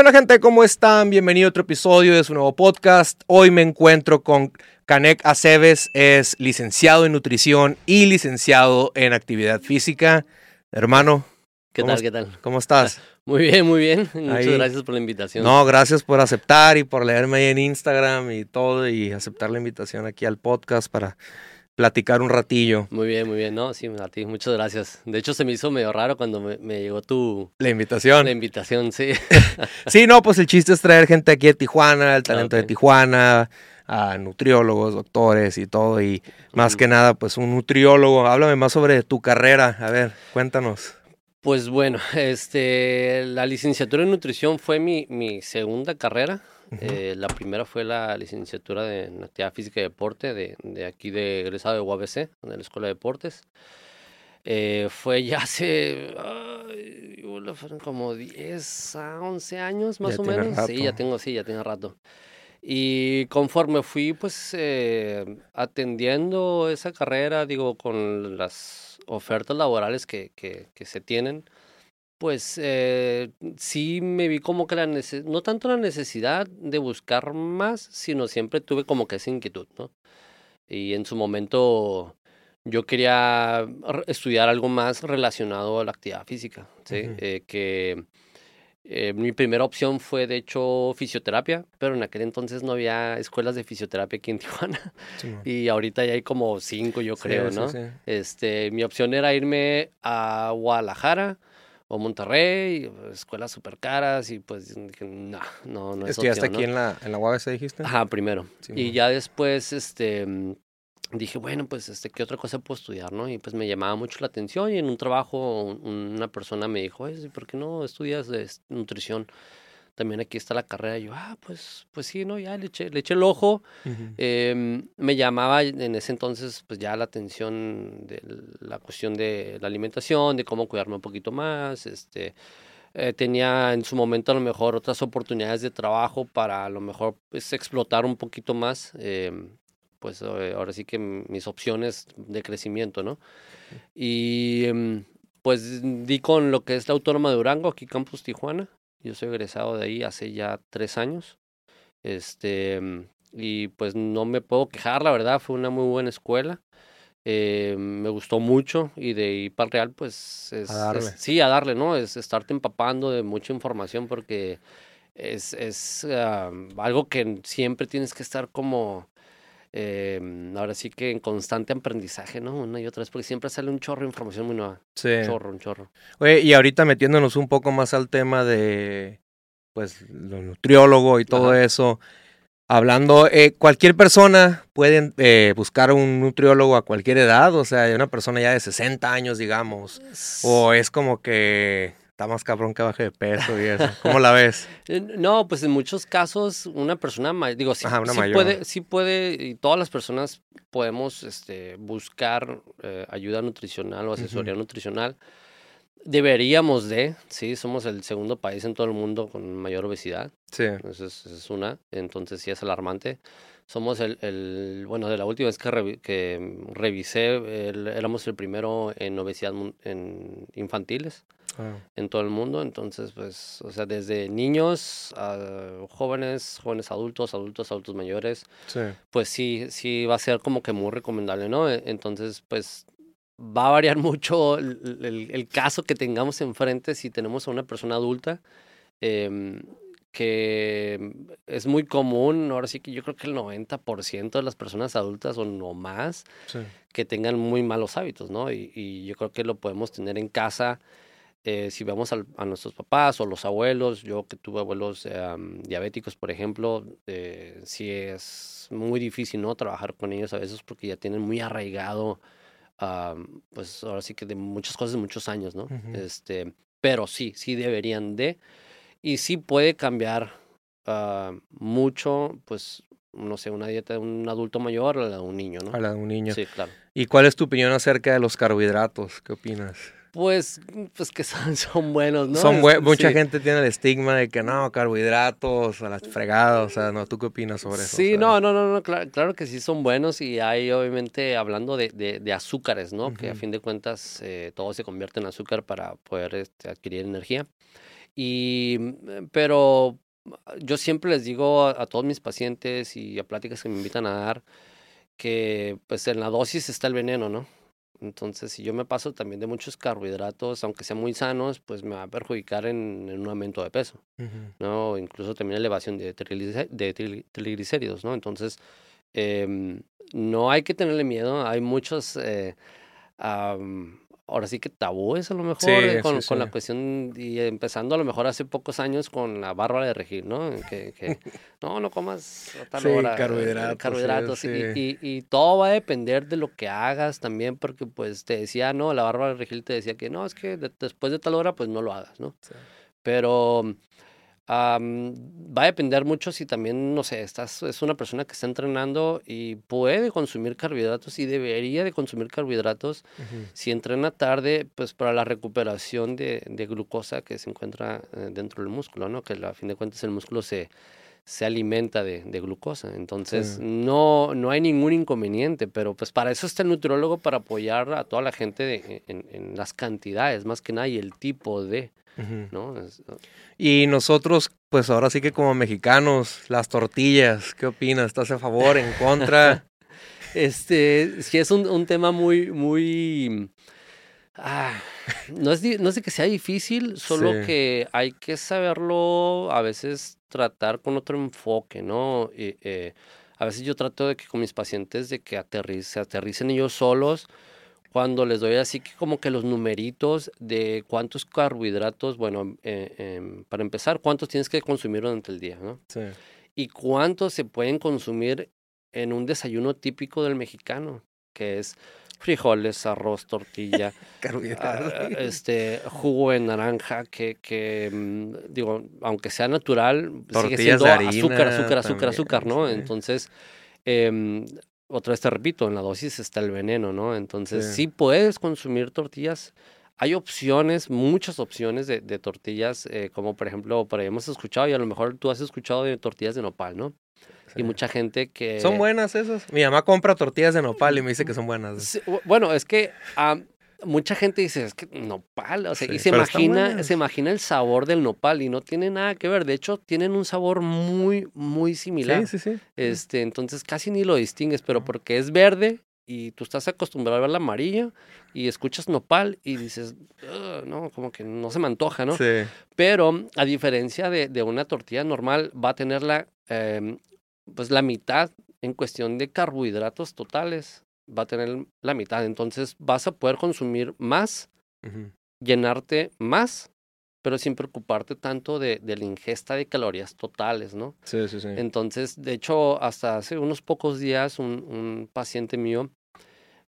onda gente? ¿Cómo están? Bienvenido a otro episodio de su nuevo podcast. Hoy me encuentro con Canek Aceves, es licenciado en nutrición y licenciado en actividad física. Hermano. ¿Qué tal? ¿Qué tal? ¿Cómo estás? Muy bien, muy bien. Muchas gracias por la invitación. No, gracias por aceptar y por leerme ahí en Instagram y todo y aceptar la invitación aquí al podcast para platicar un ratillo. Muy bien, muy bien. No, sí, a ti, muchas gracias. De hecho, se me hizo medio raro cuando me, llegó tu... La invitación. La invitación, sí. sí, no, pues el chiste es traer gente aquí de Tijuana, el talento de Tijuana, a nutriólogos, doctores y todo. Y más que nada, pues un nutriólogo. Háblame más sobre tu carrera. A ver, cuéntanos. Pues bueno, este, la licenciatura en nutrición fue mi, mi segunda carrera. Eh, la primera fue la licenciatura de en actividad física y deporte de, de aquí de egresado de UABC, de la Escuela de Deportes. Eh, fue ya hace fueron como 10 a 11 años más o menos. Sí, ya tengo, sí, ya tiene rato. Y conforme fui pues eh, atendiendo esa carrera, digo, con las ofertas laborales que, que, que se tienen, pues eh, sí me vi como que la necesidad, no tanto la necesidad de buscar más, sino siempre tuve como que esa inquietud, ¿no? Y en su momento yo quería estudiar algo más relacionado a la actividad física, ¿sí? Eh, que eh, mi primera opción fue de hecho fisioterapia, pero en aquel entonces no había escuelas de fisioterapia aquí en Tijuana. y ahorita ya hay como cinco, yo creo, ¿no? este, mi opción era irme a Guadalajara o Monterrey, escuelas súper caras y pues no, no, no es ¿Estudiaste aquí en la, en la UABC dijiste? Ajá, primero. y ya después, este, dije, bueno, pues, este, ¿qué otra cosa puedo estudiar, no? Y pues me llamaba mucho la atención y en un trabajo una persona me dijo, ¿por qué no estudias de nutrición? También aquí está la carrera. Y yo, ah, pues, pues sí, ¿no? Ya le eché, le eché el ojo. Em, me llamaba en ese entonces, pues ya la atención de la cuestión de la alimentación, de cómo cuidarme un poquito más. Este, eh, tenía en su momento a lo mejor otras oportunidades de trabajo para a lo mejor pues, explotar un poquito más. Em, pues eh, ahora sí que mis opciones de crecimiento, ¿no? Y em, pues di con lo que es la Autónoma de Durango, aquí Campus Tijuana. Yo soy egresado de ahí hace ya tres años. Este, y pues no me puedo quejar, la verdad, fue una muy buena escuela. Eh, me gustó mucho y de ahí para el Real, pues es, a darle. sí, a darle, ¿no? Es estarte empapando de mucha información porque es, es ah, algo que siempre tienes que estar como eh, ahora sí que en constante aprendizaje, ¿no? Una y otra vez, porque siempre sale un chorro de información muy nueva. Sí. Un chorro, un chorro. Oye, y ahorita metiéndonos un poco más al tema de, pues, lo nutriólogo y todo eso. Hablando, eh, cualquier persona puede eh, buscar un nutriólogo a cualquier edad, o sea, una persona ya de 60 años, digamos, o es como que está más cabrón que baje de peso y eso. ¿Cómo la ves? Eh, no, pues en muchos casos una persona mayor, digo, sí, puede, sí puede, y todas las personas podemos este, buscar eh, ayuda nutricional o asesoría nutricional. Deberíamos de, sí, somos el segundo país en todo el mundo con mayor obesidad. Sí. Esa es, una, entonces sí es alarmante. Somos el, el bueno, de la última vez que, que revisé, éramos el primero en obesidad en infantiles. Ah. en todo el mundo. Entonces, pues, o sea, desde niños a jóvenes, jóvenes adultos, adultos, adultos mayores, pues sí, sí va a ser como que muy recomendable, ¿no? E, entonces, pues va a variar mucho el, el, caso que tengamos enfrente si tenemos a una persona adulta. Eh, que es muy común, ahora sí que yo creo que el 90% de las personas adultas o no más, que tengan muy malos hábitos, ¿no? Y, y, yo creo que lo podemos tener en casa eh, si vemos a nuestros papás o los abuelos, yo que tuve abuelos diabéticos, por ejemplo, eh, sí es muy difícil, ¿no? Trabajar con ellos a veces porque ya tienen muy arraigado, pues ahora sí que de muchas cosas muchos años, ¿no? este, pero sí, sí deberían de. Y sí puede cambiar ah, mucho, pues, no sé, una dieta de un adulto mayor a la de un niño, ¿no? A la de un niño. Sí, claro. ¿Y cuál es tu opinión acerca de los carbohidratos? ¿Qué opinas? Pues, pues que son, son buenos, ¿no? Son Mucha gente tiene el estigma de que no, carbohidratos, a las fregadas, o sea, no, ¿tú qué opinas sobre eso? Sí, no, no, no, no claro, que sí son buenos y hay obviamente hablando de, de, azúcares, ¿no? Que a fin de cuentas eh, todo se convierte en azúcar para poder este, adquirir energía. Y, mm, pero yo siempre les digo a, a todos mis pacientes y a pláticas que me invitan a dar que pues en la dosis está el veneno, ¿no? Entonces, si yo me paso también de muchos carbohidratos, aunque sean muy sanos, pues me va a perjudicar en, en un aumento de peso, ¿no? Incluso también elevación de, de triglicéridos, ¿no? Entonces, eh, no hay que tenerle miedo. Hay muchos eh, ahora sí que tabúes a lo mejor eh, con, con, la cuestión y empezando a lo mejor hace pocos años con la bárbara de regir, ¿no? Que, que no, no comas a tal hora, carbohidratos. carbohidratos y, y, y, todo va a depender de lo que hagas también porque pues te decía, no, la bárbara de regir te decía que no, es que después de tal hora pues no lo hagas, ¿no? Pero va a depender mucho si también, no sé, estás, es una persona que está entrenando y puede consumir carbohidratos y debería de consumir carbohidratos. Si entrena tarde, pues para la recuperación de, de glucosa que se encuentra eh, dentro del músculo, ¿no? Que a fin de cuentas el músculo se, se alimenta de, de glucosa. Entonces, no, no hay ningún inconveniente, pero pues para eso está el nutriólogo, para apoyar a toda la gente en, en, las cantidades, más que nada, y el tipo de. ¿no? Y nosotros, pues ahora sí que como mexicanos, las tortillas, ¿qué opinas? ¿Estás a favor, en contra? este, sí es un, un tema muy, muy... Ah, no, es, no es de que sea difícil, solo que hay que saberlo a veces tratar con otro enfoque, ¿no? eh, a veces yo trato de que con mis pacientes de que aterrice, aterricen ellos solos, cuando les doy así que como que los numeritos de cuántos carbohidratos, bueno, eh, em, para empezar, cuántos tienes que consumir durante el día, ¿no? Sí. Y cuántos se pueden consumir en un desayuno típico del mexicano, que es frijoles, arroz, tortilla, ah, este, jugo de naranja, que, que mm, digo, aunque sea natural, sigue siendo azúcar, azúcar, azúcar, azúcar, ¿no? Entonces, eh, otra vez te repito, en la dosis está el veneno, ¿no? Entonces, sí, puedes consumir tortillas. Hay opciones, muchas opciones de, de tortillas, eh, como por ejemplo, por ahí hemos escuchado, y a lo mejor tú has escuchado de tortillas de nopal, ¿no? Y mucha gente que... ¿Son buenas esas? Mi mamá compra tortillas de nopal y me dice que son buenas. bueno, es que mucha gente dice, es que nopal, o sea, y se imagina, se imagina el sabor del nopal y no tiene nada que ver. De hecho, tienen un sabor muy, muy similar. Sí, sí, sí. Este, entonces casi ni lo distingues, pero porque es verde y tú estás acostumbrado a ver la amarilla y escuchas nopal y dices, no, como que no se me antoja, ¿no? Sí. Pero a diferencia de, de una tortilla normal, va a tener la, em, pues la mitad en cuestión de carbohidratos totales va a tener la mitad. Entonces vas a poder consumir más, llenarte más, pero sin preocuparte tanto de, de, la ingesta de calorías totales, ¿no? Sí, sí, sí. Entonces, de hecho, hasta hace unos pocos días, un, un paciente mío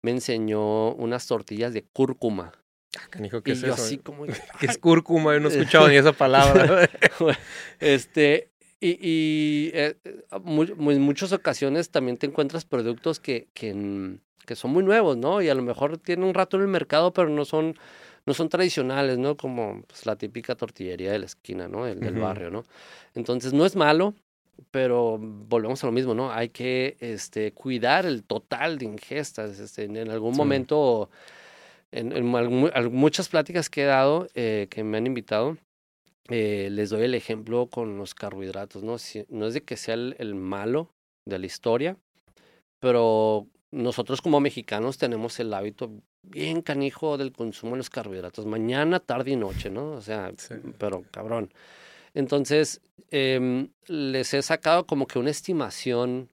me enseñó unas tortillas de cúrcuma. Ah, canijo, ¿qué y es yo eso? así como... ¿Qué es cúrcuma? Yo no he escuchado ni esa palabra. este, y, y eh, en muchas ocasiones también te encuentras productos que, que, que son muy nuevos, ¿no? Y a lo mejor tienen un rato en el mercado, pero no son, no son tradicionales, ¿no? Como pues, la típica tortillería de la esquina, ¿no? El, del barrio, ¿no? Entonces, no es malo, pero volvemos a lo mismo, ¿no? Hay que este, cuidar el total de ingestas. Este, en, algún momento, en, en, muchas pláticas que he dado, eh, que me han invitado, eh, les doy el ejemplo con los carbohidratos, ¿no? Si, no es de que sea el, el malo de la historia, pero nosotros como mexicanos tenemos el hábito bien canijo del consumo de los carbohidratos, mañana, tarde y noche, ¿no? O sea, pero cabrón. Entonces, eh, les he sacado como que una estimación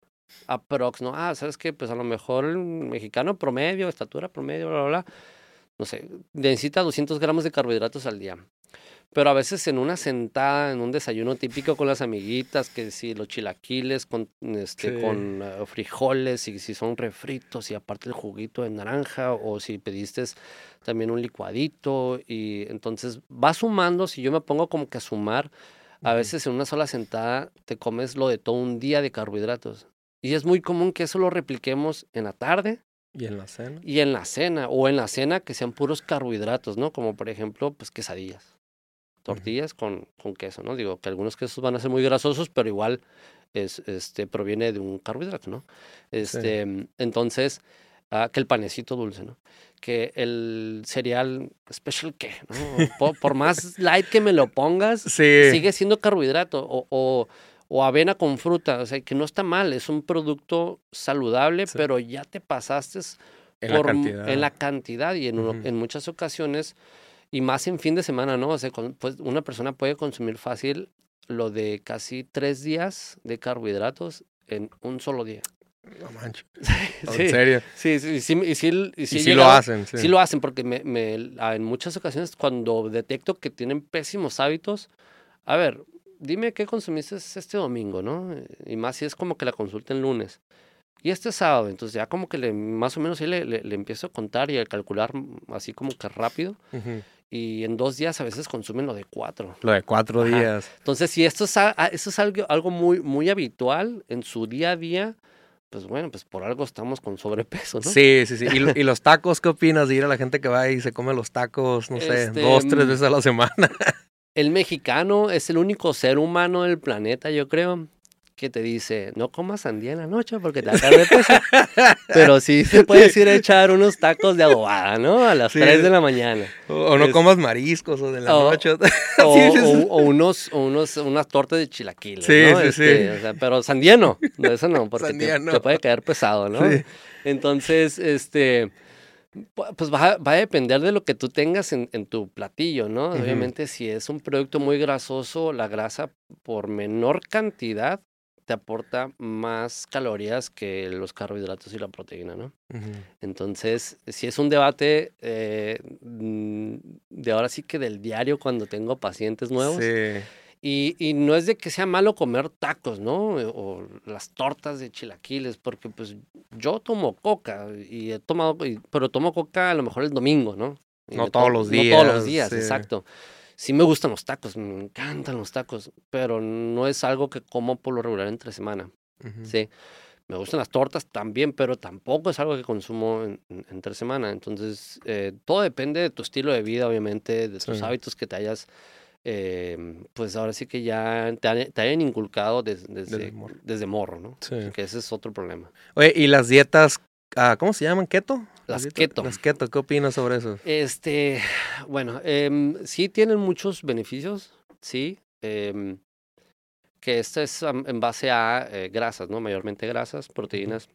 aprox, ¿no? Ah, ¿sabes qué? Pues a lo mejor el mexicano promedio, estatura promedio, bla, bla, bla, no sé, necesita 200 gramos de carbohidratos al día. Pero a veces en una sentada, en un desayuno típico con las amiguitas, que si los chilaquiles con, este, con uh, frijoles y si son refritos y aparte el juguito de naranja o si pediste también un licuadito y entonces va sumando, si yo me pongo como que a sumar, a veces en una sola sentada te comes lo de todo un día de carbohidratos. Y es muy común que eso lo repliquemos en la tarde, ¿Y en la cena? Y en la cena, o en la cena que sean puros carbohidratos, ¿no? Como por ejemplo, pues quesadillas tortillas con, con queso, ¿no? Digo que algunos quesos van a ser muy grasosos, pero igual es, este, proviene de un carbohidrato, ¿no? Este, Entonces, ah, que el panecito dulce, ¿no? Que el cereal special K, ¿no? Por, por más light que me lo pongas, Sí. sigue siendo carbohidrato o, o, o avena con fruta, o sea, que no está mal, es un producto saludable, Sí. pero ya te pasaste En la por m- cantidad. en la cantidad y en, en muchas ocasiones, y más en fin de semana, ¿no? O sea, con- pues una persona puede consumir fácil lo de casi tres días de carbohidratos en un solo día. No manches. Sí, En serio. sí, sí, sí, y sí, y Y sí sí he lo hacen. Sí. Sí lo hacen porque me, me- en muchas ocasiones cuando detecto que tienen pésimos hábitos, a ver, dime qué consumiste este domingo, ¿no? Y más si es como que la consulta el lunes. Y este sábado, entonces ya como que le, más o menos sí le, le- le empiezo a contar y a calcular mm, así como que rápido. Ujú. Y en dos días a veces consumen lo de cuatro. Lo de cuatro Ajá. días. Entonces, si esto es, esto es algo, algo muy, muy habitual en su día a día, pues bueno, pues por algo estamos con sobrepeso, ¿no? Sí, sí, sí. ¿Y, lo- y los tacos qué opinas de ir a la gente que va y se come los tacos, no sé, Este, dos, tres mm, veces a la semana? El mexicano es el único ser humano del planeta, yo creo, que te dice, no comas sandía en la noche porque te va a caer de peso. Pero sí te puedes ir a echar unos tacos de adobada, ¿no? A las Sí. 3 de la mañana. O, o no Es- comas mariscos o de la O- noche. O, o- unos, unos, unas tortas de chilaquiles, Sí, ¿no? sí, sí. Este, o sea, pero sandía no, eso no, porque te- te, puede caer pesado, ¿no? Sí. Entonces, este, pu- pues va, a- va a depender de lo que tú tengas en, en tu platillo, ¿no? Obviamente, si es un producto muy grasoso, la grasa por menor cantidad te aporta más calorías que los carbohidratos y la proteína, ¿no? Entonces, si es un debate eh, mm, de ahora sí que del diario cuando tengo pacientes nuevos. Sí. Y, y no es de que sea malo comer tacos, ¿no? Eh, O las tortas de chilaquiles, porque pues yo tomo coca y he tomado, pero tomo coca a lo mejor el domingo, ¿no? Y No todos to- los No todos los días, días, sí. exacto. Sí me gustan los tacos, me encantan los tacos, pero no es algo que como por lo regular entre semana. Ujú. Sí. Me gustan las tortas también, pero tampoco es algo que consumo en, en- entre semana. Entonces, eh, todo depende de tu estilo de vida, obviamente, de tus Sí. hábitos que te hayas, eh, pues ahora sí que ya te, han- te hayan inculcado des- desde, Desde morro. desde morro, ¿no? Sí. Que ese es otro problema. Oye, ¿y las dietas, ah, cómo se llaman? ¿Keto? Las keto. Las keto, ¿qué opinas sobre eso? Este, bueno, em, sí tienen muchos beneficios, sí. em, que esto es en base a eh, grasas, ¿no? Mayormente grasas, proteínas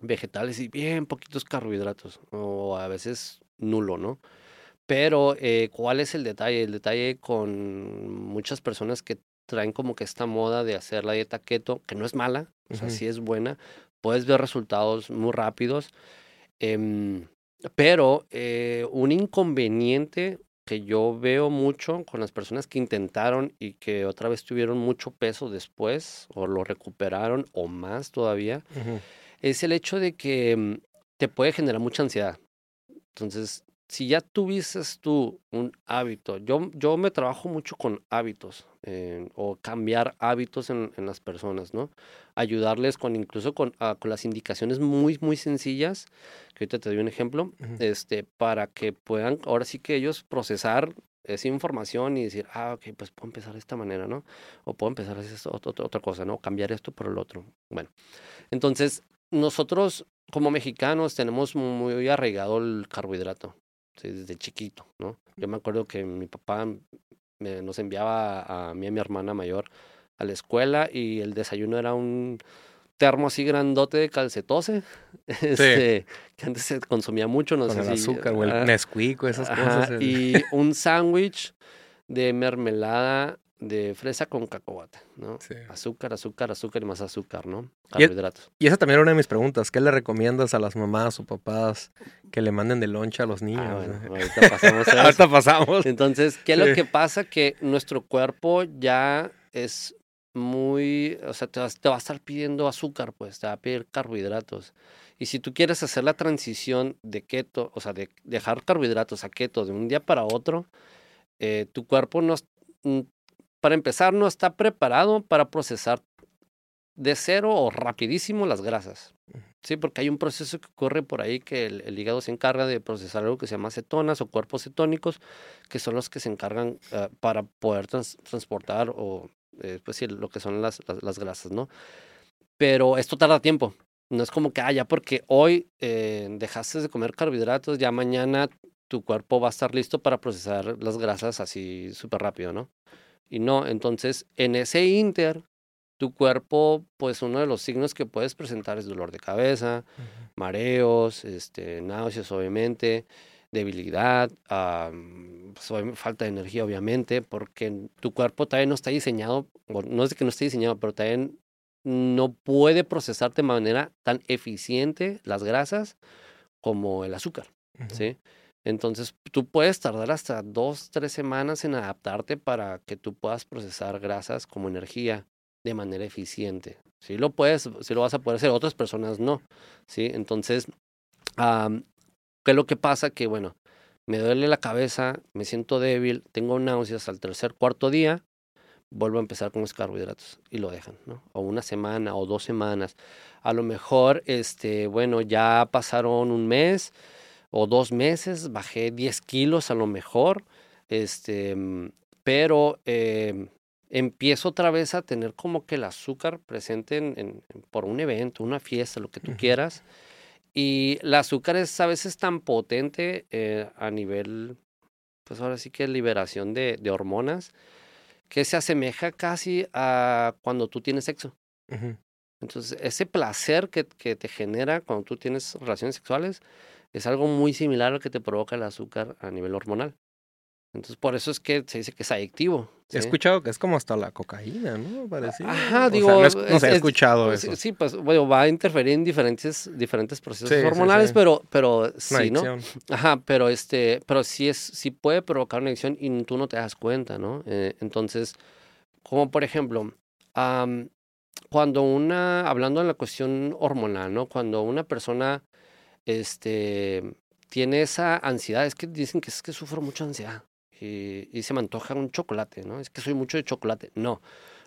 vegetales y bien poquitos carbohidratos, o a veces nulo, ¿no? Pero, eh, ¿cuál es el detalle? El detalle con muchas personas que traen como que esta moda de hacer la dieta keto, que no es mala, o sea, sí es buena, puedes ver resultados muy rápidos, em, pero eh, un inconveniente que yo veo mucho con las personas que intentaron y que otra vez tuvieron mucho peso después, o lo recuperaron, o más todavía, es el hecho de que mm, te puede generar mucha ansiedad. Entonces, si ya tuvieses tú un hábito, yo, yo me trabajo mucho con hábitos eh, o cambiar hábitos en, en las personas, ¿no? Ayudarles con incluso con, ah, con las indicaciones muy, muy sencillas, que ahorita te doy un ejemplo, este, para que puedan ahora sí que ellos procesar esa información y decir, ah, ok, pues puedo empezar de esta manera, ¿no? O puedo empezar a hacer esto, ot- ot- otra cosa, ¿no? Cambiar esto por el otro. Bueno, entonces, nosotros como mexicanos tenemos muy arraigado el carbohidrato, ¿sí? desde chiquito, ¿no? Yo me acuerdo que mi papá me- nos enviaba a, a mí y a mi hermana mayor a la escuela y el desayuno era un termo así grandote de calcetose, este, que antes se consumía mucho, no Con sé el si... azúcar o el Nesquik o esas Ajá, cosas. el- y un sándwich de mermelada de fresa con cacahuate, ¿no? Sí. Azúcar, azúcar, azúcar y más azúcar, ¿no? Carbohidratos. Y esa también era una de mis preguntas. ¿Qué le recomiendas a las mamás o papás que le manden de loncha a los niños? Ah, bueno, ahorita pasamos a eso. Ahorita pasamos. Entonces, ¿qué es Sí. lo que pasa? Que nuestro cuerpo ya es muy, o sea, te va, te va a estar pidiendo azúcar, pues, te va a pedir carbohidratos. Y si tú quieres hacer la transición de keto, o sea, de dejar carbohidratos a keto de un día para otro, eh, tu cuerpo no, mm, para empezar, no está preparado para procesar de cero o rapidísimo las grasas. Sí, porque hay un proceso que ocurre por ahí que el, el hígado se encarga de procesar algo que se llama cetonas o cuerpos cetónicos, que son los que se encargan eh, para poder trans- transportar o, eh, pues sí, lo que son las, las, las grasas, ¿no? Pero esto tarda tiempo. No es como que, ah, ya porque hoy eh, dejaste de comer carbohidratos, ya mañana tu cuerpo va a estar listo para procesar las grasas así súper rápido, ¿no? Y no, entonces en ese inter, tu cuerpo, pues uno de los signos que puedes presentar es dolor de cabeza, mareos, este, náuseas, obviamente, debilidad, pues, falta de energía, obviamente, porque tu cuerpo todavía no está diseñado, no es de que no esté diseñado, pero también no puede procesar de manera tan eficiente las grasas como el azúcar, ¿sí? Entonces, tú puedes tardar hasta dos, tres semanas en adaptarte para que tú puedas procesar grasas como energía de manera eficiente. Si lo puedes, si lo vas a poder hacer, otras personas no, ¿sí? Entonces, ¿qué es lo que pasa? Que, bueno, me duele la cabeza, me siento débil, tengo náuseas al tercer, cuarto día, vuelvo a empezar con los carbohidratos y lo dejan, ¿no? O una semana o dos semanas. A lo mejor, este, bueno, ya pasaron un mes o dos meses, bajé 10 kilos a lo mejor, este, mm, pero eh, empiezo otra vez a tener como que el azúcar presente en, por un evento, una fiesta, lo que tú quieras. Y el azúcar es a veces tan potente eh, a nivel, pues ahora sí que liberación de, de hormonas, que se asemeja casi a cuando tú tienes sexo. Entonces, ese placer que, que, te genera cuando tú tienes relaciones sexuales es algo muy similar al que te provoca el azúcar a nivel hormonal. Entonces, por eso es que se dice que es adictivo. He escuchado que es como hasta la cocaína, ¿no? Parecido. Ajá, digo. no, he escuchado eso. Sí, pues, bueno, va a interferir en diferentes, diferentes procesos hormonales, pero, pero sí, ¿no? Ajá, pero este, pero sí es, sí puede provocar una adicción y tú no te das cuenta, ¿no? Eh, entonces, como por ejemplo, cuando una, hablando de la cuestión hormonal, ¿no? Cuando una persona, este, tiene esa ansiedad, es que dicen que es que sufro mucha ansiedad y, se me antoja un chocolate, ¿no? Es que soy mucho de chocolate. No,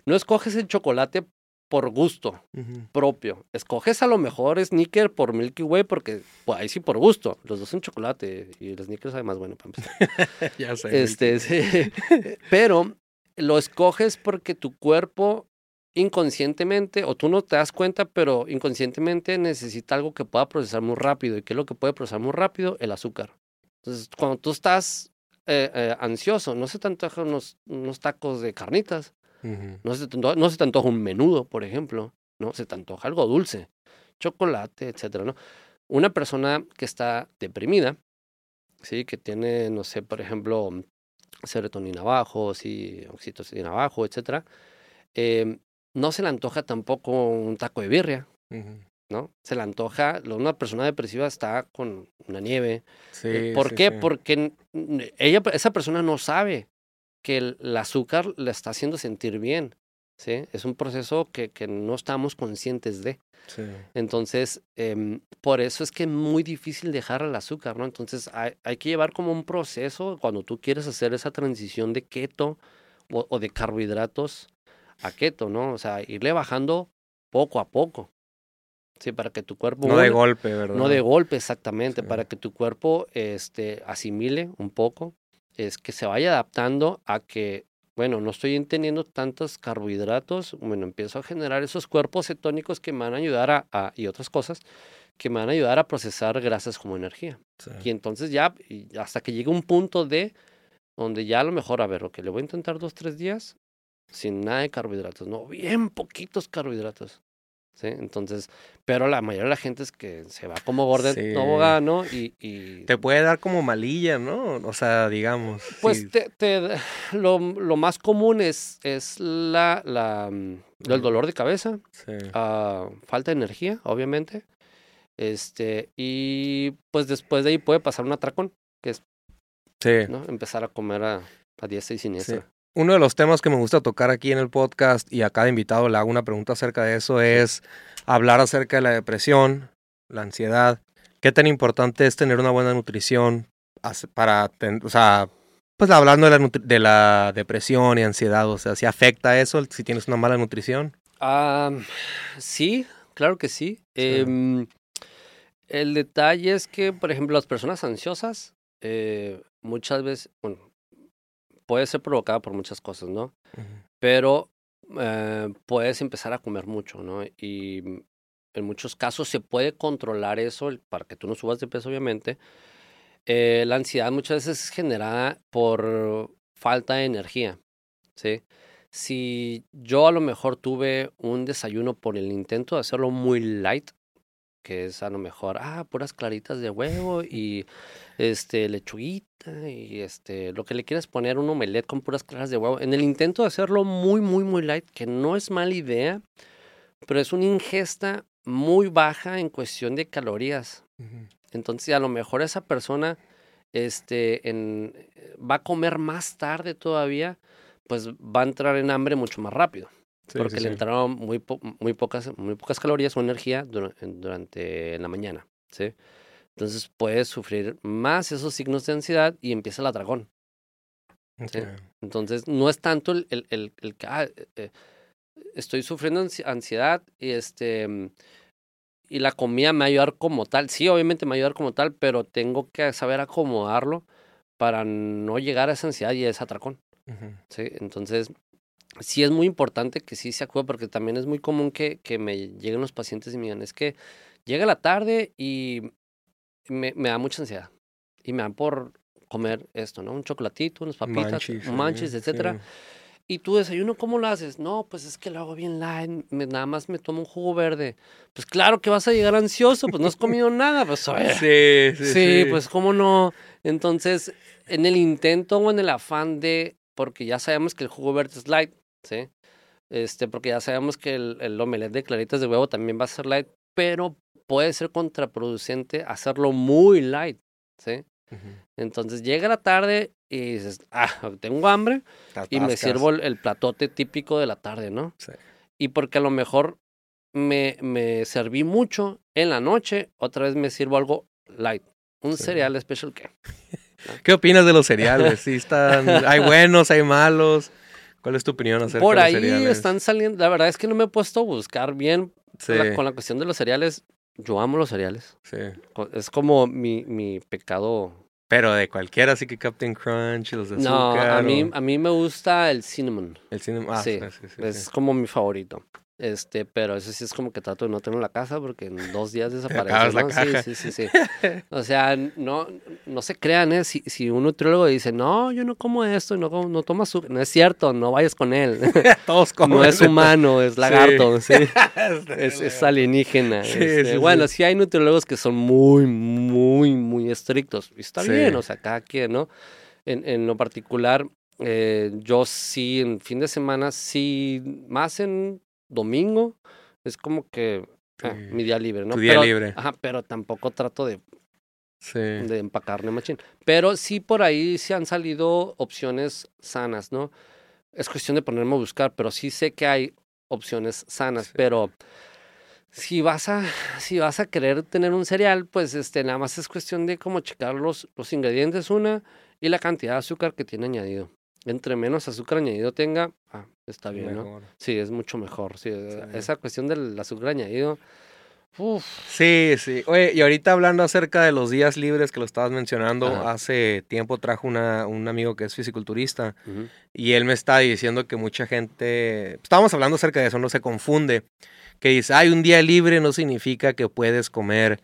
no escoges el chocolate por gusto propio. Escoges a lo mejor sneaker por Milky Way porque pues, ahí sí por gusto. Los dos son chocolate y el sneaker sabe más bueno para empezar. ya sé. Este, sí. Pero lo escoges porque tu cuerpo inconscientemente, o tú no te das cuenta, pero inconscientemente necesita algo que pueda procesar muy rápido. ¿Y qué es lo que puede procesar muy rápido? El azúcar. Entonces, cuando tú estás eh, eh, ansioso, no se te antoja unos, unos tacos de carnitas, no, se te antoja, no se te antoja un menudo, por ejemplo, ¿no? Se te antoja algo dulce, chocolate, etcétera, ¿no? Una persona que está deprimida, ¿sí? Que tiene, no sé, por ejemplo, serotonina bajo, sí, oxitocina bajo, etcétera, eh, no se le antoja tampoco un taco de birria, ¿no? Se le antoja, una persona depresiva está con una nieve. Eh, ¿Por qué? Porque ella, esa persona no sabe que el, azúcar le está haciendo sentir bien. ¿sí? Es un proceso que, que no estamos conscientes de. Entonces, em, por eso es que es muy difícil dejar el azúcar, ¿no? Entonces, hay, hay, que llevar como un proceso cuando tú quieres hacer esa transición de keto o, o de carbohidratos a keto, ¿no? O sea, irle bajando poco a poco. Sí, para que tu cuerpo... No de golpe, ¿verdad? No de golpe, exactamente, para que tu cuerpo este, asimile un poco, es que se vaya adaptando a que, bueno, no estoy teniendo tantos carbohidratos, bueno, empiezo a generar esos cuerpos cetónicos que me van a ayudar a, y otras cosas, que me van a ayudar a procesar grasas como energía. Y entonces ya, hasta que llegue un punto de donde ya a lo mejor, a ver, lo que le voy a intentar dos, tres días sin nada de carbohidratos, no, bien poquitos carbohidratos. ¿sí? Entonces, pero la mayoría de la gente es que se va como gorda sí. ¿no? Y, y, Te puede dar como malilla, ¿no? O sea, digamos. Pues te, te, lo, lo, más común es, es la, la, mm, el dolor de cabeza, sí. uh, falta de energía, obviamente. Este, y pues después de ahí puede pasar un atracón, que es sí. ¿no? empezar a comer a, a diestra y siniestra. Uno de los temas que me gusta tocar aquí en el podcast y a cada invitado le hago una pregunta acerca de eso es hablar acerca de la depresión, la ansiedad. ¿Qué tan importante es tener una buena nutrición para, o sea, pues hablando de la, de la depresión y ansiedad, o sea, si afecta eso si tienes una mala nutrición? Um, sí, claro que sí. sí. Eh, el detalle es que, por ejemplo, las personas ansiosas eh, muchas veces, bueno, puede ser provocada por muchas cosas, ¿no? Uh -huh. Pero eh, puedes empezar a comer mucho, ¿no? Y en muchos casos se puede controlar eso para que tú no subas de peso, obviamente. Eh, la ansiedad muchas veces es generada por falta de energía, ¿sí? Si yo a lo mejor tuve un desayuno por el intento de hacerlo muy light, que es a lo mejor, ah, puras claritas de huevo y este lechuguita y este lo que le quieras poner un omelette con puras claras de huevo. En el intento de hacerlo muy muy muy light, que no es mala idea, pero es una ingesta muy baja en cuestión de calorías. Entonces, a lo mejor esa persona este en, va a comer más tarde todavía, pues va a entrar en hambre mucho más rápido porque le entraron muy, muy, pocas, muy pocas calorías o energía durante la mañana, ¿sí? Entonces puedes sufrir más esos signos de ansiedad y empieza el atragón. Entonces no es tanto el, el, el, que ah, eh, eh, estoy sufriendo ansiedad y este y la comida me va a ayudar como tal. Sí, obviamente me va a ayudar como tal, pero tengo que saber acomodarlo para no llegar a esa ansiedad y a ese atracón. ¿sí? Entonces, sí es muy importante que sí se acude porque también es muy común que, que me lleguen los pacientes y me digan, es que llega la tarde y me, me da mucha ansiedad y me dan por comer esto, ¿no? Un chocolatito, unas papitas, un manches, etcétera. ¿Y tu desayuno cómo lo haces? No, pues es que lo hago bien light, nada más me tomo un jugo verde. Pues claro que vas a llegar ansioso, pues no has comido nada, pues. Sí, sí, sí, sí, pues cómo no. Entonces, en el intento o en el afán de, porque ya sabemos que el jugo verde es light, ¿sí? Este, porque ya sabemos que el, el omelette de claritas de huevo también va a ser light, pero puede ser contraproducente hacerlo muy light, ¿sí? Entonces llega la tarde y dices, ah, tengo hambre y me sirvo el, platote típico de la tarde, ¿no? Sí. Y porque a lo mejor me, me serví mucho en la noche, otra vez me sirvo algo light, un cereal special K. ¿Qué opinas de los cereales? ¿Sí están, hay buenos, hay malos. ¿Cuál es tu opinión acerca Por de los cereales? Por ahí están saliendo, la verdad es que no me he puesto a buscar bien con la cuestión de los cereales. Yo amo los cereales. Sí. Es como mi, mi pecado. Pero de cualquiera, así que Captain Crunch, los de azúcar. No, a mí, a mí me gusta el cinnamon. El cinnamon, ah, sí, sí, sí es como mi favorito. Este, pero eso sí es como que trato de no tener en la casa porque en dos días desaparece. ¿no? Sí, sí, sí, sí. O sea, no, no se crean, ¿eh? Si, si un nutriólogo dice, no, yo no como esto, no, no tomo azúcar, no es cierto, no vayas con él. Todos comen. No es humano, es lagarto, sí. es, es, alienígena. Este, bueno, sí. hay nutriólogos que son muy, muy, muy estrictos. Y está bien, o sea, cada quien, ¿no? En, en lo particular, eh, yo sí, en fin de semana, sí, más en domingo es como que ah, mi día libre, ¿no? Tu día libre. Ajá, pero tampoco trato de, sí. de empacarle machín. Pero sí por ahí se han salido opciones sanas, ¿no? Es cuestión de ponerme a buscar, pero sí sé que hay opciones sanas, pero si vas a si vas a querer tener un cereal, pues este nada más es cuestión de como checar los, los ingredientes una y la cantidad de azúcar que tiene añadido entre menos azúcar añadido tenga, ah, está bien, ¿no? Sí, es mucho mejor. Sí, Esa cuestión del azúcar añadido. Uf. Sí, sí. Oye, y ahorita hablando acerca de los días libres que lo estabas mencionando, hace tiempo trajo una, un amigo que es fisiculturista y él me está diciendo que mucha gente, estábamos hablando acerca de eso, no se confunde, que dice, hay un día libre no significa que puedes comer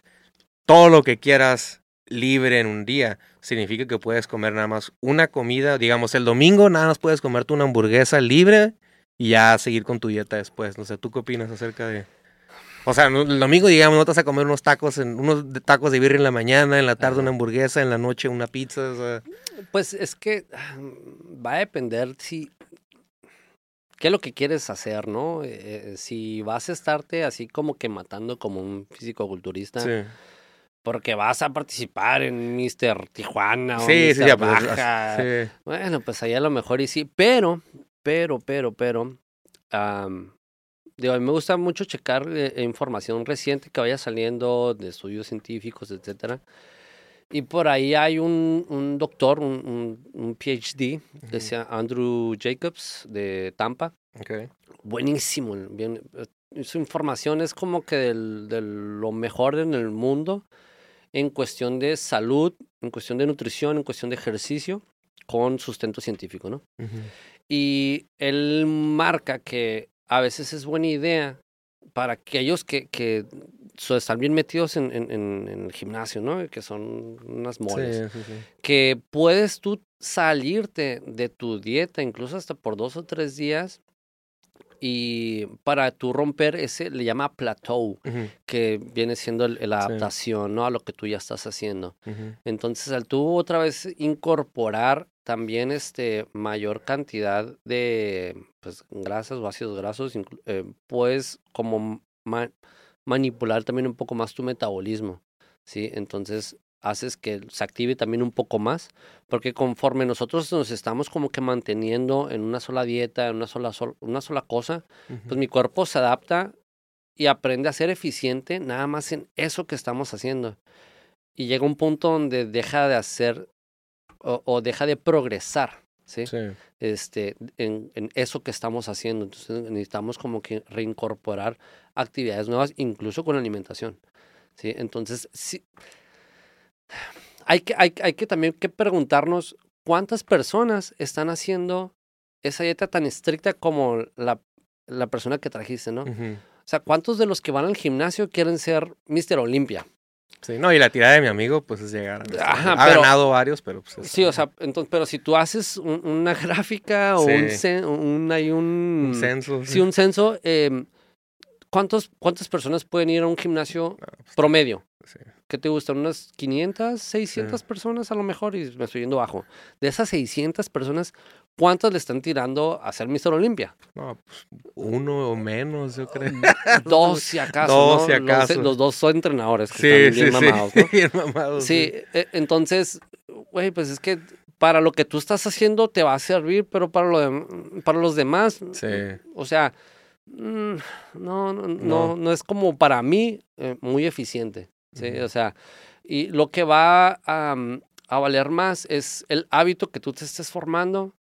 todo lo que quieras libre en un día. Significa que puedes comer nada más una comida. Digamos, el domingo nada más puedes comerte una hamburguesa libre y ya seguir con tu dieta después. No sé, ¿tú qué opinas acerca de...? O sea, el domingo, digamos, no te vas a comer unos tacos, en, unos tacos de birria en la mañana, en la tarde una hamburguesa, en la noche una pizza. Pues es que ah, va a depender si... ¿Qué es lo que quieres hacer, no? Eh, eh, si vas a estarte así como que matando como un físico-culturista... Sí porque vas a participar en Mister Tijuana o sí, sí, Baja. Sí. Bueno, pues ahí a lo mejor y sí, pero, pero, pero, pero, digo, a mí me gusta mucho checar eh, información reciente que vaya saliendo de estudios científicos, etcétera. Y por ahí hay un, un doctor, un, un, PhD, que se llama Andrew Jacobs, de Tampa. Okay. Buenísimo. Bien, eh, su información es como que del, de lo mejor en el mundo en cuestión de salud, en cuestión de nutrición, en cuestión de ejercicio, con sustento científico, ¿no? Y él marca que a veces es buena idea para aquellos que, que están bien metidos en, en, el gimnasio, ¿no? Que son unas moles. Que puedes tú salirte de tu dieta, incluso hasta por dos o tres días, y para tú romper ese, le llama plateau, que viene siendo la adaptación, ¿no? A lo que tú ya estás haciendo. Entonces, al tú otra vez incorporar también este mayor cantidad de pues, grasas o ácidos grasos, eh, puedes como manipular también un poco más tu metabolismo, ¿sí? Entonces, haces que se active también un poco más, porque conforme nosotros nos estamos como que manteniendo en una sola dieta, en una sola, una sola cosa, pues mi cuerpo se adapta y aprende a ser eficiente nada más en eso que estamos haciendo. Y llega un punto donde deja de hacer o, deja de progresar, ¿sí? Este, en, en, eso que estamos haciendo. Entonces necesitamos como que reincorporar actividades nuevas, incluso con la alimentación, ¿sí? Entonces, sí hay que, hay, hay que también que preguntarnos cuántas personas están haciendo esa dieta tan estricta como la, la persona que trajiste, ¿no? O sea, ¿cuántos de los que van al gimnasio quieren ser Mr. Olympia? Sí, no, y la tirada de mi amigo, pues es llegar. Ajá, ha ganado varios, pero pues. sí, o sea, entonces, pero si tú haces una gráfica o un, un, hay un, un censo. Sí, un censo. Eh, ¿cuántos, ¿Cuántas personas pueden ir a un gimnasio pues, promedio? Sí. ¿Qué te gustan? Unas 500, 600 personas a lo mejor y me estoy yendo bajo. De esas 600 personas, ¿cuántas le están tirando a ser Mr. Olimpia? No, pues uno o menos, yo creo. Dos si acaso. Dos si acaso. Los, dos son entrenadores que sí, están bien mamados, ¿no? bien mamados. Sí, e, entonces, güey, pues es que para lo que tú estás haciendo te va a servir, pero para, lo de, para los demás, sí. o sea, mm, no, no, no, no, es como para mí eh, muy eficiente. ¿Sí? O sea, y lo que va a, mm, a, valer más es el hábito que tú te estés formando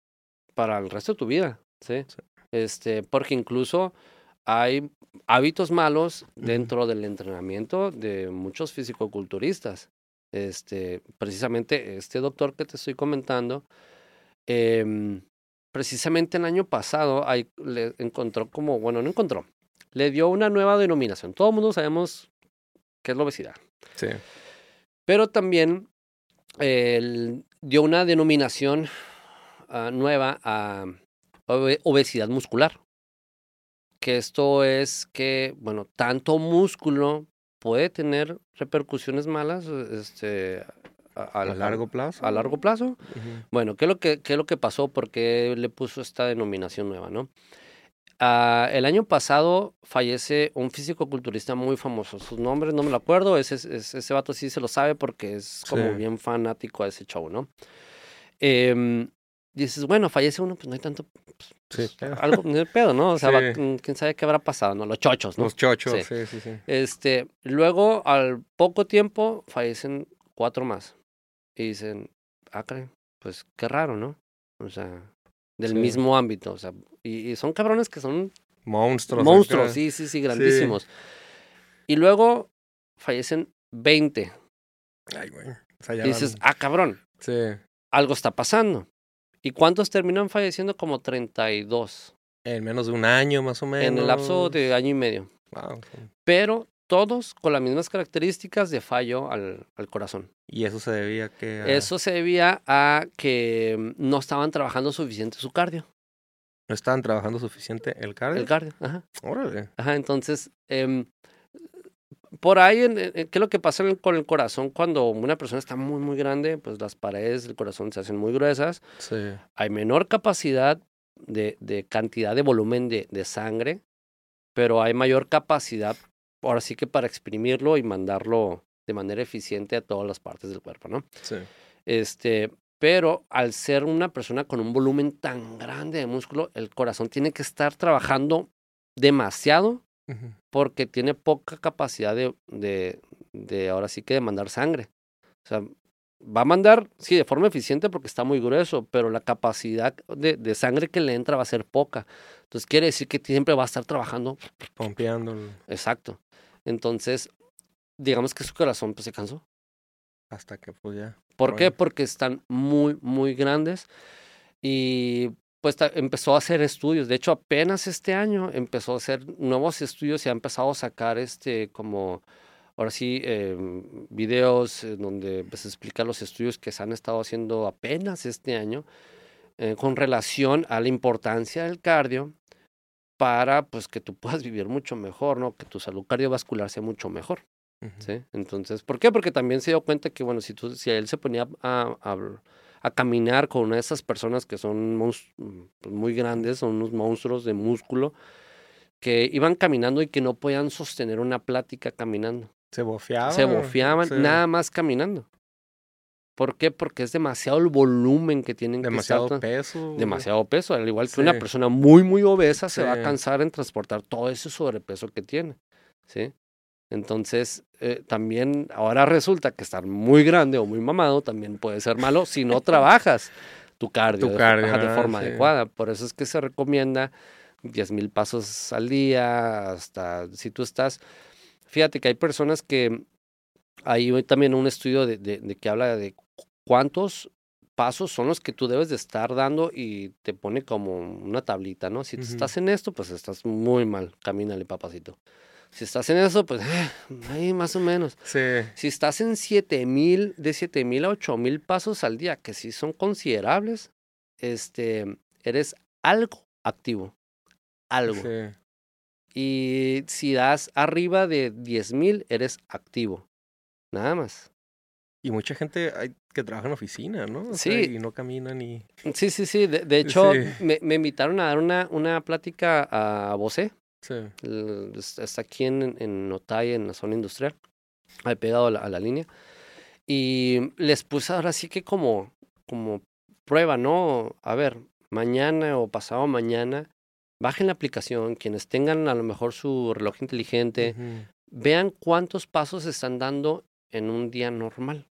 para el resto de tu vida, ¿sí? Este, porque incluso hay hábitos malos dentro del entrenamiento de muchos fisicoculturistas. Este, precisamente este doctor que te estoy comentando, eh, precisamente el año pasado ahí le encontró como, bueno, no encontró, le dio una nueva denominación. Todo el mundo sabemos qué es la obesidad. Sí. Pero también dio una denominación ah, nueva a obesidad muscular. Que esto es que, bueno, tanto músculo puede tener repercusiones malas este, a, largo plazo. A largo plazo. Bueno, ¿qué es, lo que, ¿qué es lo que pasó? Porque le puso esta denominación nueva, no? Ah, el año pasado fallece un físico-culturista muy famoso. Sus nombres no me lo acuerdo. Ese, ese, ese vato sí se lo sabe porque es como bien fanático de ese show, ¿no? Eh, dices, bueno, fallece uno, pues no hay tanto. Pues, sí, algo, no hay pedo, ¿no? O sea, quién sabe qué habrá pasado, ¿no? Los chochos, ¿no? Los chochos, sí, sí, sí. Este, luego, al poco tiempo, fallecen cuatro más. Y dicen, ah, pues qué raro, ¿no? O sea, del mismo ámbito. O sea, y, son cabrones que son monstruos. Monstruos, sí, sí, sí, grandísimos. Y luego fallecen 20. Ay, güey. y dices, ah, cabrón. Sí. Algo está pasando. ¿Y cuántos terminan falleciendo? Como 32. En menos de un año, más o menos. En el lapso de año y medio. Wow. Pero todos con las mismas características de fallo al, al corazón. ¿Y eso se debía a que...? Eso se debía a que no estaban trabajando suficiente su cardio. ¿No estaban trabajando suficiente el cardio? El cardio, ajá. Órale. Ajá, entonces, eh, por ahí, en, ¿qué es lo que pasa con el corazón cuando una persona está muy, muy grande? Pues las paredes del corazón se hacen muy gruesas. Sí. Hay menor capacidad de, de cantidad de volumen de, de sangre, pero hay mayor capacidad ahora sí que para exprimirlo y mandarlo de manera eficiente a todas las partes del cuerpo, ¿no? Sí. Este, pero al ser una persona con un volumen tan grande de músculo, el corazón tiene que estar trabajando demasiado porque tiene poca capacidad de, de, de, ahora sí que de mandar sangre. O sea, va a mandar, sí, de forma eficiente porque está muy grueso, pero la capacidad de, de sangre que le entra va a ser poca. Entonces quiere decir que siempre va a estar trabajando. Pompeando. Exacto. Entonces, digamos que su corazón pues, se cansó. Hasta que pues ya. ¿Por qué? Porque están muy, muy grandes y pues empezó a hacer estudios. De hecho, apenas este año empezó a hacer nuevos estudios y ha empezado a sacar este como, ahora sí, em, videos donde pues, explica los estudios que se han estado haciendo apenas este año eh, con relación a la importancia del cardio para pues que tú puedas vivir mucho mejor, ¿no? Que tu salud cardiovascular sea mucho mejor. ¿Sí? Entonces, ¿por qué? Porque también se dio cuenta que, bueno, si, tú, si él se ponía a, a a caminar con una de esas personas que son pues, muy grandes, son unos monstruos de músculo, que iban caminando y que no podían sostener una plática caminando. Se bofeaban. Se bofeaban nada más caminando. ¿Por qué? Porque es demasiado el volumen que tienen demasiado que peso. Demasiado peso. Al igual que una persona muy, muy obesa se va a cansar en transportar todo ese sobrepeso que tiene. ¿Sí? Entonces, eh, también ahora resulta que estar muy grande o muy mamado también puede ser malo si no trabajas tu cardio, de, forma adecuada. Por eso es que se recomienda 10 mil pasos al día, hasta si tú estás... Fíjate que hay personas que... Hay también un estudio de, de, que habla de cuántos pasos son los que tú debes de estar dando y te pone como una tablita, ¿no? Si estás en esto, pues estás muy mal. Camínale, papacito. Si estás en eso, pues eh, ahí más o menos. Sí. Si estás en 7000, de 7000 a 8000 pasos al día, que sí son considerables, este, eres algo activo. Algo. Sí. Y si das arriba de 10000, eres activo. Nada más. Y mucha gente hay que trabaja en oficina, ¿no? sí. y no camina ni. Sí, sí, sí. De, hecho, Me, me, invitaron a dar una, una plática a Bosé Está aquí en, en Otay, en la zona industrial, ahí pegado a la, línea. Y les puse ahora sí que como, como prueba, ¿no? A ver, mañana o pasado mañana, bajen la aplicación, quienes tengan a lo mejor su reloj inteligente, vean cuántos pasos están dando en un día normal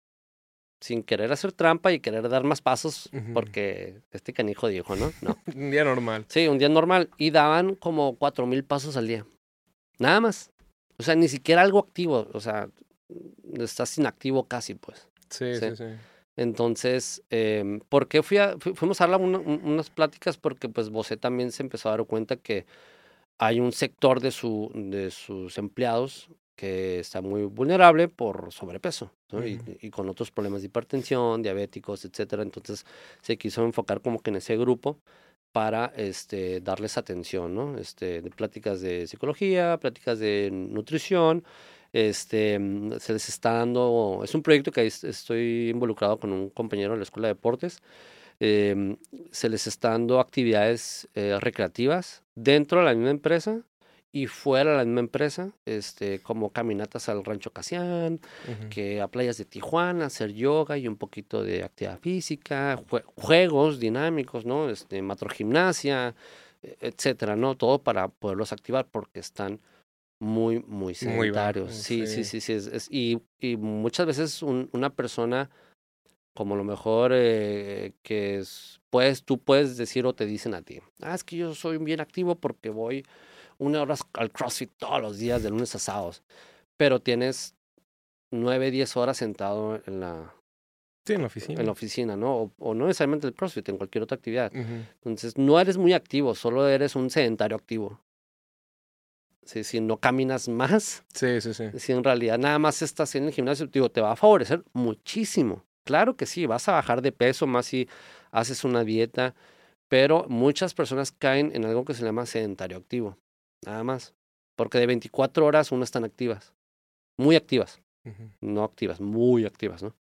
sin querer hacer trampa y querer dar más pasos, porque este canijo dijo, ¿no? No. un día normal. Sí, un día normal. Y daban como cuatro mil pasos al día. Nada más. O sea, ni siquiera algo activo. O sea, estás inactivo casi, pues. Sí, sí, sí. Entonces, eh, ¿por qué fui a, fuimos a hablar unas pláticas? Porque pues Bosé también se empezó a dar cuenta que hay un sector de, su, de sus empleados que está muy vulnerable por sobrepeso y, con otros problemas de hipertensión, diabéticos, etcétera. Entonces se quiso enfocar como que en ese grupo para este, darles atención, ¿no? Este, de pláticas de psicología, pláticas de nutrición. Este, mm, se les está dando, es un proyecto que estoy involucrado con un compañero en la Escuela de Deportes. Em, se les está dando actividades eh, recreativas dentro de la misma empresa y fuera de la misma empresa, este, como caminatas al Rancho Casián, que a playas de Tijuana, hacer yoga y un poquito de actividad física, juegos dinámicos, ¿no? Este, matrogimnasia, e, etcétera, ¿no? Todo para poderlos activar porque están muy, muy sedentarios. sí, sí, sí, sí. es, y, y, muchas veces una persona, como lo mejor eh, que es, pues tú puedes decir o te dicen a ti, ah, es que yo soy bien activo porque voy una hora al CrossFit todos los días, de lunes a sábados, pero tienes nueve, diez horas sentado en la... Sí, en la oficina. En la oficina, ¿no? O, no necesariamente el CrossFit, en cualquier otra actividad. Entonces, no eres muy activo, solo eres un sedentario activo. Sí, si no caminas más, sí, sí, sí. si en realidad nada más estás en el gimnasio, digo, te va a favorecer muchísimo. Claro que sí, vas a bajar de peso más si haces una dieta, pero muchas personas caen en algo que se llama sedentario activo. Nada más. Porque de 24 horas unas están activas. Muy activas. No activas, muy activas, ¿no?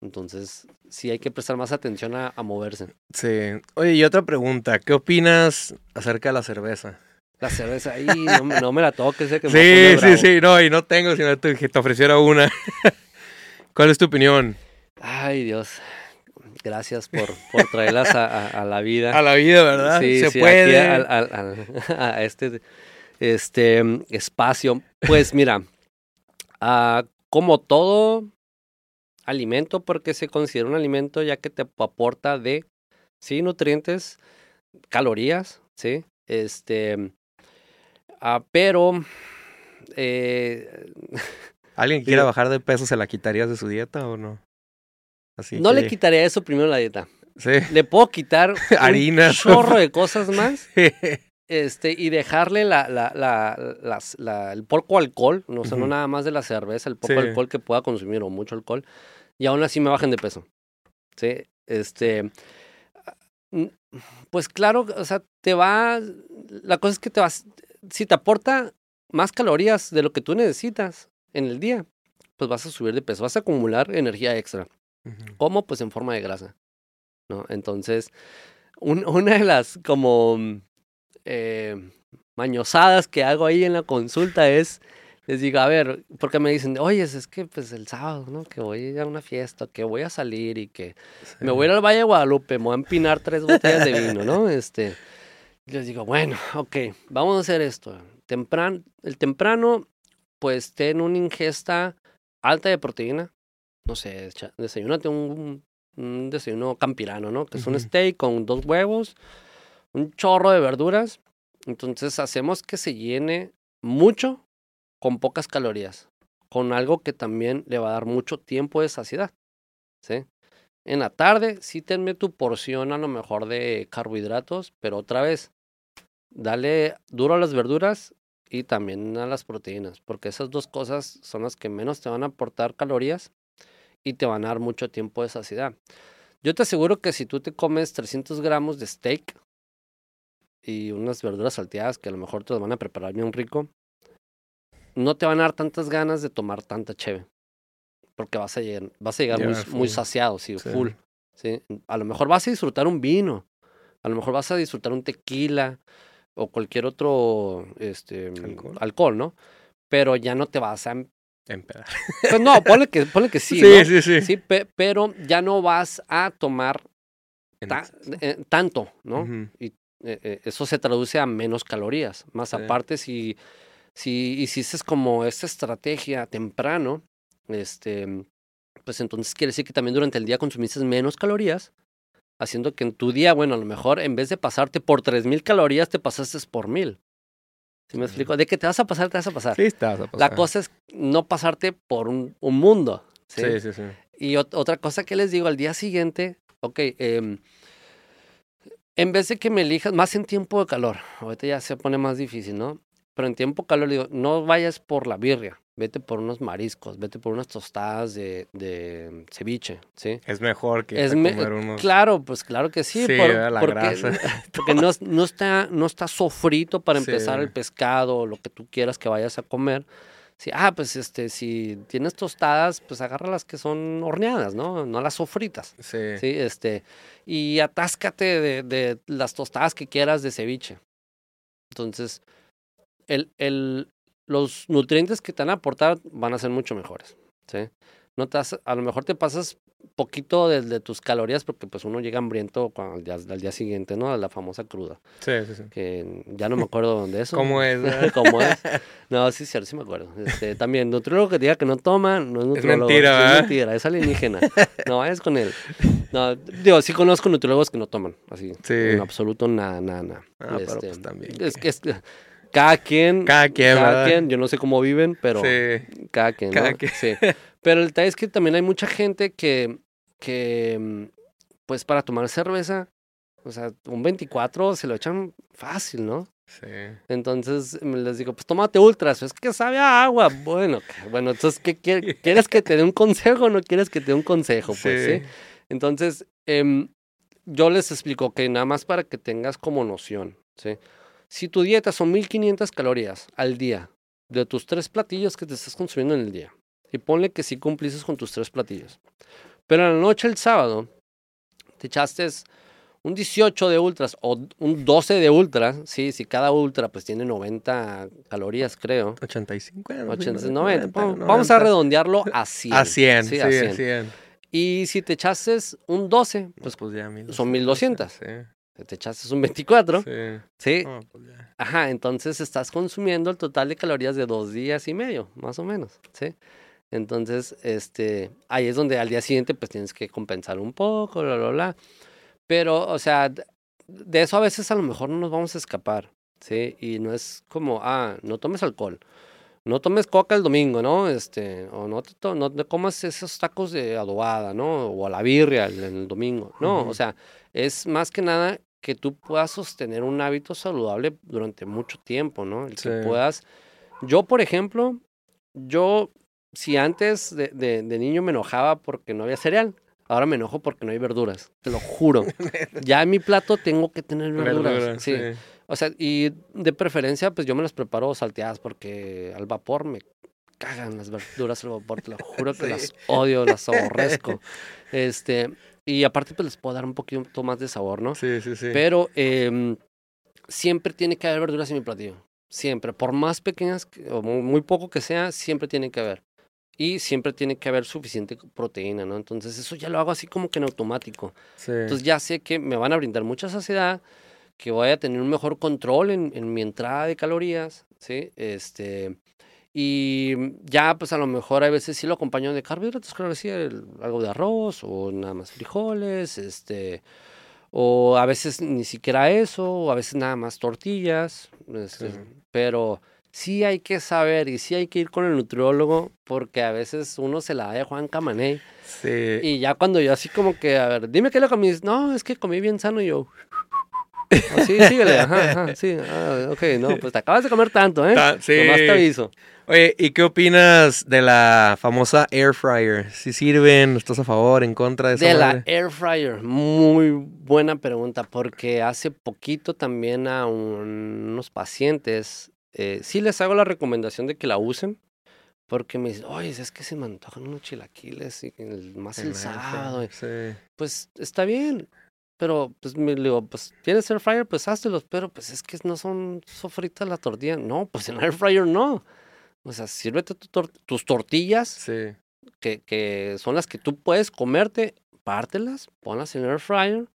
Entonces, sí hay que prestar más atención a, moverse. Sí. Oye, y otra pregunta. ¿Qué opinas acerca de la cerveza? La cerveza, ahí no, me la toques. Eh, que sí, sí, sí. No, y no tengo, sino que te ofreciera una. ¿Cuál es tu opinión? Ay, Dios. Gracias por, por traerlas a, la vida. A la vida, ¿verdad? Sí, Se puede. a este este espacio. Pues mira, ah, como todo alimento, porque se considera un alimento ya que te aporta de, sí, nutrientes, calorías, sí, este, ah, pero... Eh, ¿Alguien quiera bajar de peso se la quitarías de su dieta o no? Así no le quitaría eso primero la dieta. le puedo quitar Harina. un chorro de cosas más este, y dejarle la, la, la, la, el poco alcohol, no, o sea, no nada más de la cerveza, el poco alcohol que pueda consumir o mucho alcohol, y aún así me bajen de peso. ¿Sí? Este, pues claro, o sea, te va, la cosa es que te vas, si te aporta más calorías de lo que tú necesitas en el día, pues vas a subir de peso, vas a acumular energía extra. ¿Cómo? Pues en forma de grasa, ¿no? Entonces, una de las como eh, mañosadas que hago ahí en la consulta es, les digo, a ver, porque me dicen, oye, es que pues el sábado, ¿no? Que voy a ir a una fiesta, que voy a salir y que me voy a ir al Valle de Guadalupe, me voy a empinar tres botellas de vino, ¿no? Este, les digo, bueno, ok, vamos a hacer esto. Tempran el temprano, pues ten una ingesta alta de proteína. No sé, desayunate un, un desayuno campirano, ¿no? Que es un steak con dos huevos, un chorro de verduras. Entonces hacemos que se llene mucho con pocas calorías, con algo que también le va a dar mucho tiempo de saciedad. ¿sí? En la tarde sí tenme tu porción a lo mejor de carbohidratos, pero otra vez, dale duro a las verduras y también a las proteínas, porque esas dos cosas son las que menos te van a aportar calorías y te van a dar mucho tiempo de saciedad. Yo te aseguro que si tú te comes 300 gramos de steak y unas verduras salteadas que a lo mejor te las van a preparar bien rico, no te van a dar tantas ganas de tomar tanta cheve. Porque vas a llegar, vas a llegar muy, muy, saciado, sí, full. ¿sí? A lo mejor vas a disfrutar un vino, a lo mejor vas a disfrutar un tequila, o cualquier otro este, alcohol. ¿no? Pero ya no te vas a... Em Empedar. Pues no, ponle que, ponle que sí. Sí, sí, sí. Sí, pero ya no vas a tomar eh, tanto, ¿no? Y eh, eh, eso se traduce a menos calorías. Más aparte, si, si hiciste como esta estrategia temprano, este, pues entonces quiere decir que también durante el día consumiste menos calorías haciendo que en tu día, bueno, a lo mejor en vez de pasarte por 3000 calorías, te pasaste por 1000. ¿Sí me explico? De que te vas a pasar, te vas a pasar. Sí, te vas a pasar. La cosa es no pasarte por un, un mundo. ¿sí? sí, sí, Y otra cosa que les digo, al día siguiente, ok, eh, en vez de que me elijas, más en tiempo de calor, ahorita ya se pone más difícil, ¿no? Pero en tiempo de calor, digo, no vayas por la birria vete por unos mariscos, vete por unas tostadas de, de ceviche, ¿sí? Es mejor que es comer unos... Claro, pues claro que sí, sí por, la porque, grasa. porque no, no, está, no está sofrito para empezar el pescado o lo que tú quieras que vayas a comer. Sí, ah, pues este, si tienes tostadas, pues agarra las que son horneadas, ¿no? No las sofritas. Sí. Sí, este, y atáscate de, de las tostadas que quieras de ceviche. Entonces, el, el, los nutrientes que te van a aportar van a ser mucho mejores. ¿sí? No te a lo mejor te pasas poquito de, tus calorías porque pues uno llega hambriento al, día, al día siguiente, ¿no? A la famosa cruda. Sí, sí, sí. Que ya no me acuerdo de eso. ¿Cómo es? ¿Cómo es? No, sí, cierto, sí me acuerdo. Este, también, nutriólogo que diga que no toma, no es nutriólogo. Es mentira, Es mentira, es alienígena. No vayas con él. No, digo, sí conozco nutriólogos que no toman, así. Sí. En absoluto nada, nada, nada. Ah, pero pues este, también. Es que es cada quien, cada quien, cada quien, yo no sé cómo viven, pero sí. cada quien, ¿no? Sí. Pero el detalle es que también hay mucha gente que, que, pues para tomar cerveza, o sea, un 24 se lo echan fácil, ¿no? Sí. Entonces les digo, pues tómate ultras, es que sabe a agua. Bueno, bueno, entonces, ¿qué, quieres que te dé un consejo o no quieres que te dé un consejo? Pues, ¿sí? Entonces, eh, yo les explico que nada más para que tengas como noción, ¿sí? Si tu dieta son 1500 calorías al día de tus tres platillos que te estás consumiendo en el día, y ponle que sí cumplices con tus tres platillos, pero en la noche el sábado te echaste un 18 de ultras o un 12 de ultras, sí, si cada ultra pues tiene 90 calorías, creo. 85, 80, 90. Vamos a redondearlo a 100. A 100, sí, a 100. Y si te echaste un 12, pues, pues ya son 1200. Sí te echaste un 24. Sí. Sí. Pues Ajá, entonces estás consumiendo el total de calorías de dos días y medio, más o menos. Sí. Entonces, este, ahí es donde al día siguiente pues tienes que compensar un poco, bla, bla, bla. Pero, o sea, de eso a veces a lo mejor no nos vamos a escapar, ¿sí? Y no es como, ah, no tomes alcohol, no tomes coca el domingo, ¿no? Este, o no te, no te comas esos tacos de adobada, ¿no? O a la birria el, el domingo. No, o sea, es más que nada que tú puedas sostener un hábito saludable durante mucho tiempo, ¿no? El que puedas. Yo, por ejemplo, yo, si antes de, de, de niño me enojaba porque no había cereal, Ahora me enojo porque no hay verduras, te lo juro. ya en mi plato tengo que tener verduras. sí. O sea, y de preferencia, pues yo me las preparo salteadas porque al vapor me cagan las verduras al vapor, te lo juro que las odio, las aborrezco. Este, y aparte, pues les puedo dar un poquito más de sabor, ¿no? Sí, sí, sí. Pero eh, siempre tiene que haber verduras en mi platillo. Siempre. Por más pequeñas o muy poco que sea, siempre tiene que haber y siempre tiene que haber suficiente proteína, ¿no? Entonces eso ya lo hago así como que en automático. Entonces ya sé que me van a brindar mucha saciedad, que voy a tener un mejor control en, en mi entrada de calorías, ¿sí? Este, y ya pues a lo mejor a veces sí lo acompaño de carbohidratos, claro sí, algo de arroz o nada más frijoles, este, o a veces ni siquiera eso, o a veces nada más tortillas, este, pero sí hay que saber y sí hay que ir con el nutriólogo porque a veces uno se la da de Juan Camané. Sí. Y ya cuando yo así como que, a ver, dime qué le comí. No, es que comí bien sano y yo. Oh, sí, síguele, ajá, ajá, sí. Ah, ok, no, pues te acabas de comer tanto, ¿eh? sí. Nomás te aviso. Oye, ¿y qué opinas de la famosa air fryer? ¿Si sirven? ¿Estás a favor, en contra de esa De la air fryer, muy buena pregunta, porque hace poquito también a unos pacientes eh, sí les hago la recomendación de que la usen. Porque me dicen, oye, es que se me antojan unos chilaquiles y más el, sábado. Pues está bien. Pero pues me digo, pues tienes air fryer, pues háztelos. Pero pues es que no son sofritas la tortilla. No, pues en air fryer no. O sea, sírvete tus tortillas. Que, que son las que tú puedes comerte, pártelas, ponlas en air fryer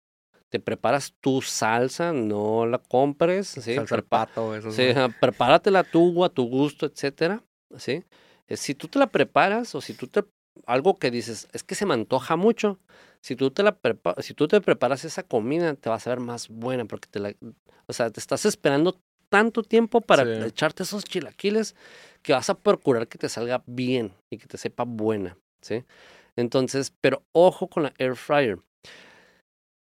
te preparas tu salsa, no la compres, ¿sí? Salsa pato, eso. Sí, prepáratela tú a tu gusto, etcétera, ¿sí? Eh, si tú te la preparas o si tú te algo que dices, es que se me antoja mucho, si tú te la si tú te preparas esa comida, te vas a ver más buena porque te la o sea, te estás esperando tanto tiempo para echarte esos chilaquiles que vas a procurar que te salga bien y que te sepa buena, ¿sí? Entonces, pero ojo con la air fryer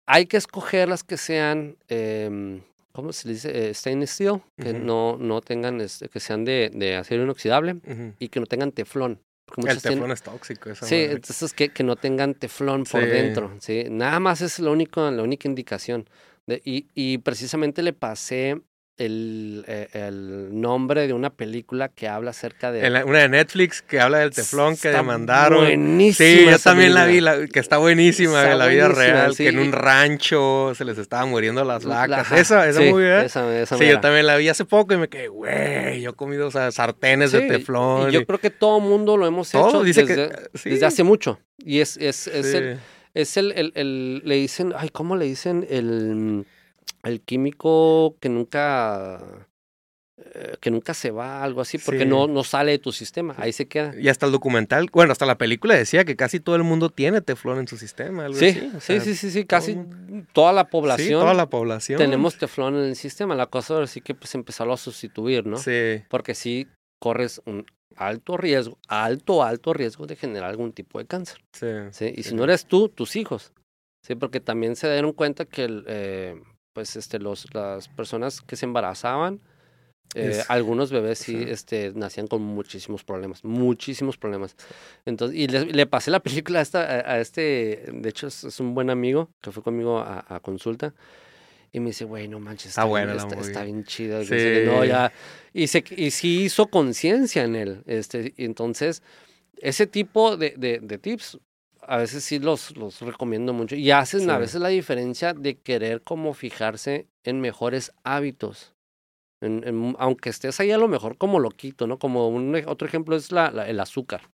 hay que escoger las que sean, eh, ¿cómo se dice? Eh, stainless steel, que no, no tengan, este, que sean de, de acero inoxidable y que no tengan teflón. El teflón es tóxico. Esa sí, entonces que, que no tengan teflón por dentro. ¿sí? Nada más es lo único, la única indicación. De, y, y precisamente le pasé el, eh, el, nombre de una película que habla acerca de... una de Netflix que habla del teflón que demandaron. Buenísima. Sí, yo también la vi, que está buenísima, de la vida real, que en un rancho se les estaba muriendo las vacas. esa, esa muy bien. sí, yo también la vi hace poco y me quedé, güey, yo he comido sartenes de teflón. Y yo creo que todo mundo lo hemos hecho dice desde, que, desde hace mucho. Y es, es, es el... Es el, el, le dicen, ay, ¿cómo le dicen? El el químico que nunca eh, que nunca se va, algo así, porque no, no sale de tu sistema, ahí se queda. Y hasta el documental, bueno, hasta la película decía que casi todo el mundo tiene teflón en su sistema. sí, sí, sí, sí, sí, casi toda la población. toda la población. Tenemos teflón en el sistema, la cosa ahora sí que pues empezarlo a sustituir, ¿no? Sí. Porque sí corres un alto riesgo, alto, alto riesgo de generar algún tipo de cáncer. Sí. ¿sí? Y si no eres tú, tus hijos. Sí, porque también se dieron cuenta que el, eh, pues este, los, las personas que se embarazaban, eh, algunos bebés sí, este, nacían con muchísimos problemas, muchísimos problemas. Entonces, y le, pasé la película a, esta, a, este, de hecho es, un buen amigo que fue conmigo a, consulta. Y me dice, güey, no manches, está, bien, está, bien chida. No, ya. Y, se, y sí hizo conciencia en él. Este, entonces, ese tipo de, de, de tips a veces sí los, los recomiendo mucho. Y hacen a veces la diferencia de querer como fijarse en mejores hábitos. En, aunque estés ahí a lo mejor como loquito, ¿no? Como un otro ejemplo es la, el azúcar.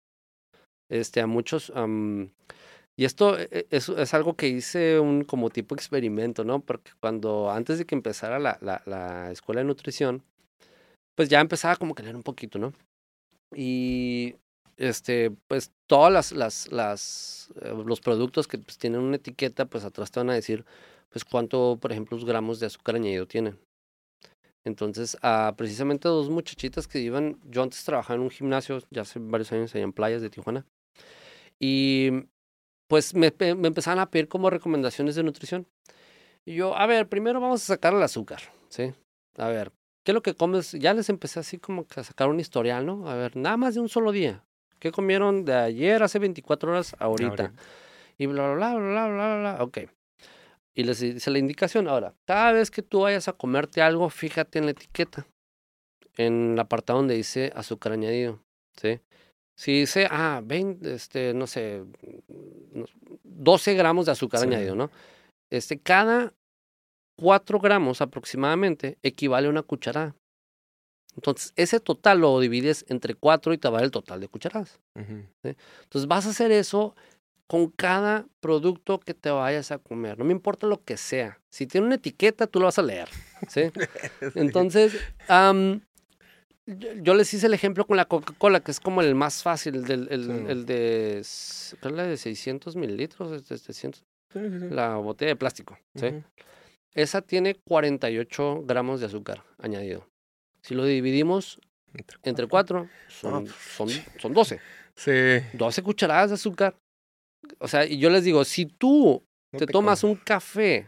Este, a muchos... y esto e, e, es, es, algo que hice un como tipo experimento, ¿no? Porque cuando antes de que empezara la, la, la escuela de nutrición, pues ya empezaba como que leer un poquito, ¿no? Y este, pues todas las, las, las eh, los productos que pues, tienen una etiqueta, pues atrás te van a decir, pues cuánto, por ejemplo, los gramos de azúcar añadido tienen. Entonces, a precisamente dos muchachitas que iban, yo antes trabajaba en un gimnasio, ya hace varios años allá en playas de Tijuana, y pues me, me empezaban a pedir como recomendaciones de nutrición. Y yo, a ver, primero vamos a sacar el azúcar, ¿sí? A ver, ¿qué es lo que comes? Ya les empecé así como que a sacar un historial, ¿no? A ver, nada más de un solo día. ¿Qué comieron de ayer, hace 24 horas, ahorita? Y bla, bla, bla, bla, bla, bla, ok. Y les dice la indicación. Ahora, cada vez que tú vayas a comerte algo, fíjate en la etiqueta. En el apartado donde dice azúcar añadido, ¿sí? Si dice, ah, 20, este, no sé, 12 gramos de azúcar añadido, ¿no? Este, cada 4 gramos aproximadamente equivale a una cucharada. Entonces, ese total lo divides entre 4 y te va el total de cucharadas. Entonces, vas a hacer eso con cada producto que te vayas a comer. No me importa lo que sea. Si tiene una etiqueta, tú lo vas a leer. ¿sí? Entonces, yo, les hice el ejemplo con la Coca-Cola, que es como el más fácil, el, el, de, ¿cuál es la de 600 mililitros? De 700, la botella de plástico. ¿sí? Esa tiene 48 gramos de azúcar añadido. Si lo dividimos entre 4, son, pues, son, son 12. Sí. 12 cucharadas de azúcar o sea, y yo les digo, si tú te, tomas un café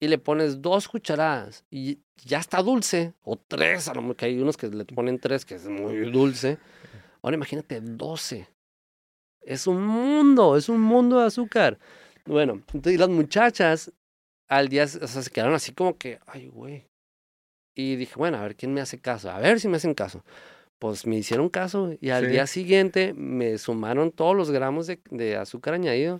y le pones dos cucharadas y ya está dulce, o tres, a lo mejor que hay unos que le ponen tres, que es muy dulce. Ahora imagínate 12. Es un mundo, es un mundo de azúcar. Bueno, entonces las muchachas al día, o sea, se quedaron así como que, ay, güey. Y dije, bueno, a ver quién me hace caso, a ver si me hacen caso pues me hicieron caso y al día siguiente me sumaron todos los gramos de, azúcar añadido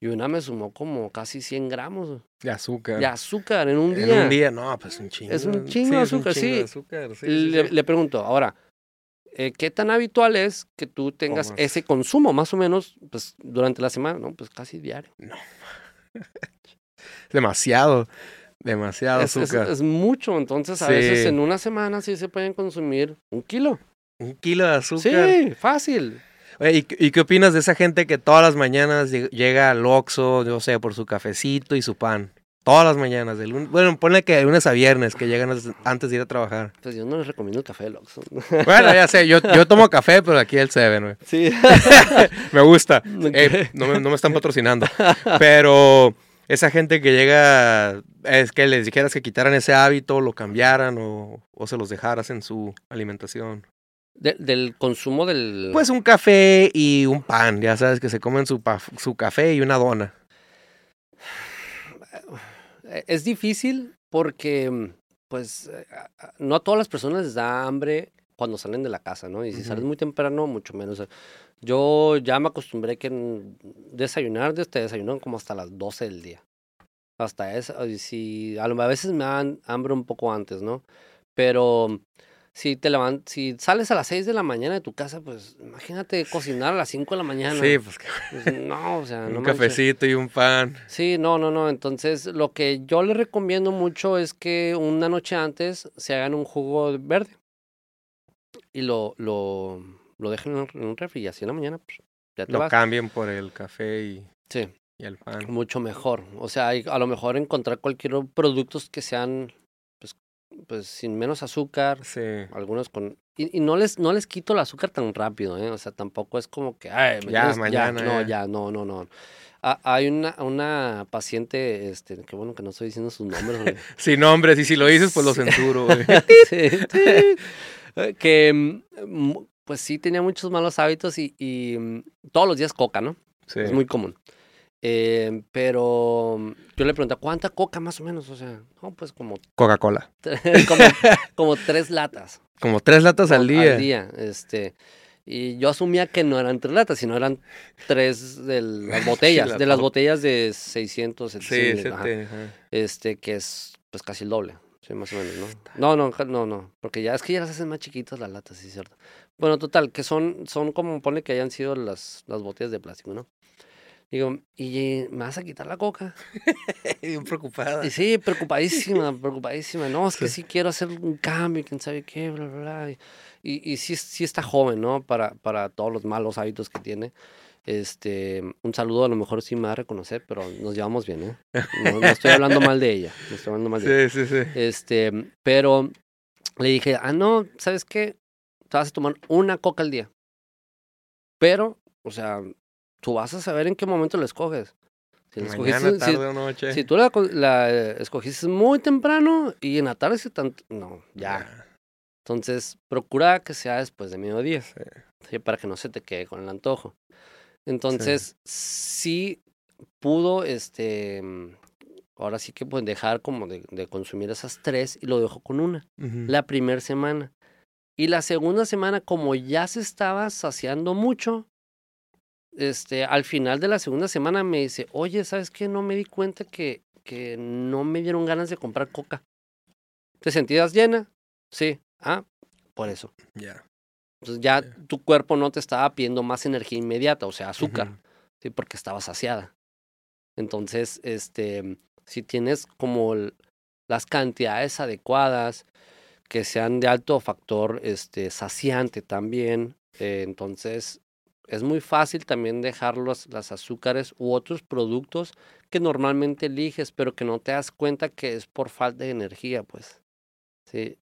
y una me sumó como casi 100 gramos. De azúcar. De azúcar en un día. En un día, no, pues un chingo. Es un chingo de azúcar, sí. le, pregunto, ahora, eh, ¿qué tan habitual es que tú tengas ese consumo, más o menos, pues durante la semana? No, pues casi diario. No. Demasiado. Demasiado es, azúcar. Es, mucho, entonces a veces en una semana sí se pueden consumir un kilo. Un kilo de azúcar. Sí, fácil. ¿y, qué opinas de esa gente que todas las mañanas llega al Oxxo, yo sé, por su cafecito y su pan? Todas las mañanas. Del bueno, ponle que de lunes a viernes, que llegan antes de ir a trabajar. Pues yo no les recomiendo el café del Oxxo. Bueno, ya sé, yo, yo tomo café, pero aquí el Seven, güey. Sí. me gusta. Eh, no, me, no me están patrocinando. Pero esa gente que llega, es que les dijeras que quitaran ese hábito, lo cambiaran o, o se los dejaras en su alimentación. del consumo del... Pues un café y un pan, ya sabes, que se comen su, su café y una dona. Es difícil porque, pues, no a todas las personas les da hambre cuando salen de la casa, ¿no? Y si sales muy temprano, mucho menos. Yo ya me acostumbré que desayunar, te desayunan como hasta las 12 del día. Hasta eso, y si, a, a veces me dan hambre un poco antes, ¿no? Pero si te levant, si sales a las 6 de la mañana de tu casa, pues imagínate cocinar a las 5 de la mañana. Sí, pues, pues no, o sea, un cafecito y un pan. Sí, no, no, no. Entonces, lo que yo les recomiendo mucho es que una noche antes se hagan un jugo verde y lo, lo, lo dejen en un refri y así en la mañana pues, ya te Lo cambien por el café y, sí. y el pan. Mucho mejor. O sea, hay, a lo mejor encontrar cualquier productos que sean pues, pues sin menos azúcar. Sí. Algunos con... Y, y, no les no les quito el azúcar tan rápido, ¿eh? O sea, tampoco es como que... Ay, ya, mañana. no, ya, no, no, no. Ah, hay una, una paciente, este, qué bueno que no estoy diciendo sus nombres. Sin nombres, y si lo dices, pues lo censuro, güey. sí. Eh, que mm, pues sí tenía muchos malos hábitos y, y mm, todos los días coca, ¿no? Sí. Es muy común. Eh, pero mm, yo le pregunté, ¿cuánta coca más o menos? O sea, no, pues como... Coca-Cola. como, como, tres latas. Como tres latas al día. Al día, este... Y yo asumía que no eran tres latas, sino eran tres de las botellas, de las botellas de 600, 700. Sí, Este, que es pues casi el doble. Sí, más o menos, ¿no? No, no, no, no. Porque ya es que ya las hacen más chiquitas las latas, sí, cierto. Bueno, total, que son, son como pone que hayan sido las, las botellas de plástico, ¿no? Digo, ¿y me vas a quitar la coca? Bien preocupada. Y sí, preocupadísima, preocupadísima. No, es que sí quiero hacer un cambio, quién sabe qué, bla, bla, bla. Y, y sí, sí está joven, ¿no? Para, para todos los malos hábitos que tiene. Este, un saludo, a lo mejor sí me va a reconocer, pero nos llevamos bien, ¿eh? No, estoy hablando mal de ella. No estoy hablando mal de sí, Sí, sí, Este, pero le dije, ah, no, ¿sabes qué? Te vas a tomar una coca al día. Pero, o sea, tú vas a saber en qué momento la escoges. Si la Mañana, escogiste- si- tarde o noche. si tú la, eh, escogiste muy temprano y en la tarde, tanto, no, ya. Entonces, procura que sea después de mediodía, Sí. ¿sí? para que no se te quede con el antojo. Entonces, sí, pudo, este, mm, ahora sí que pues dejar como de, de consumir esas tres y lo dejó con una, la primera semana. Y la segunda semana, como ya se estaba saciando mucho, este, al final de la segunda semana me dice, oye, ¿sabes qué? No me di cuenta que, que no me dieron ganas de comprar coca. ¿Te sentías llena? Sí. Ah, por eso. Ya. Entonces ya Ya. tu cuerpo no te estaba pidiendo más energía inmediata, o sea, azúcar. ¿sí? Porque estaba saciada. Entonces, este, si tienes como el- las cantidades adecuadas, que sean de alto factor este, saciante también, eh, entonces es muy fácil también dejar los, las azúcares u otros productos que normalmente eliges, pero que no te das cuenta que es por falta de energía, pues. ¿Sí?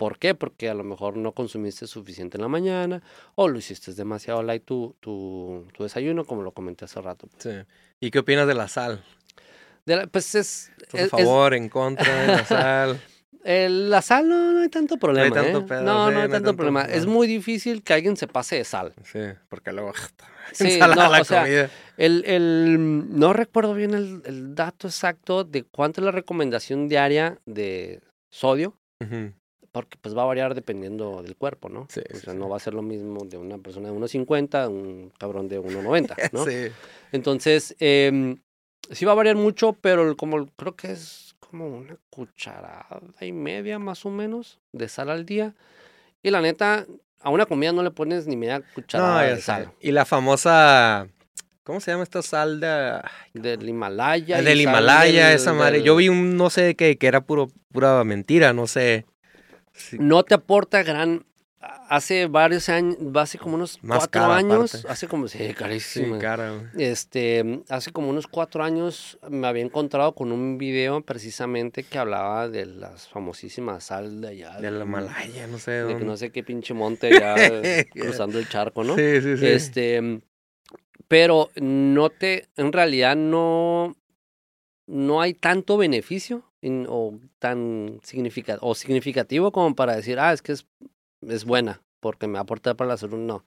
¿Por qué? Porque a lo mejor no consumiste suficiente en la mañana o lo hiciste demasiado light tu, tu, tu desayuno, como lo comenté hace rato. pues. Sí. ¿Y qué opinas de la sal? De la- pues es, ¿Estás es- a es- favor, en contra de la sal? el- la sal no, no hay tanto problema. tanto ¿eh? pedo, no, sí, no hay no hay tanto tanto- problema. Es no. muy difícil que alguien se pase de sal. Sí, porque luego Sí, no, la o sea, comida. El, el, no recuerdo bien el, el dato exacto de cuánto es la recomendación diaria de sodio, Ujú. Porque pues va a variar dependiendo del cuerpo, ¿no? Sí, o sea, sí. no va a ser lo mismo de una persona de 1,50 a un cabrón de 1,90, ¿no? Sí. Entonces, em, sí va a variar mucho, pero como creo que es como una cucharada y media más o menos de sal al día. Y la neta, a una comida no le pones ni media cucharada de sé. sal. Y la famosa, ¿cómo se llama esta sal de, ay, Del Himalaya. Ah, del Himalaya, del- esa madre? del- Yo vi un, no sé, que, que era puro, pura mentira, no sé. Sí, no te aporta gran. Hace varios años, hace como unos Más cuatro cara, años, aparte. hace como, sí, sí, carísima. cara, güey. Este, hace como unos cuatro años me había encontrado con un video precisamente que hablaba de las famosísimas sal de allá. De la Himalaya, no sé. De que no sé qué pinche monte ya cruzando el charco, ¿no? Sí, sí, sí. Este, pero no te, en realidad no, no hay tanto beneficio en- o tan significa, o significativo como para decir, ah, es que es, es buena porque me aporta para la salud, no.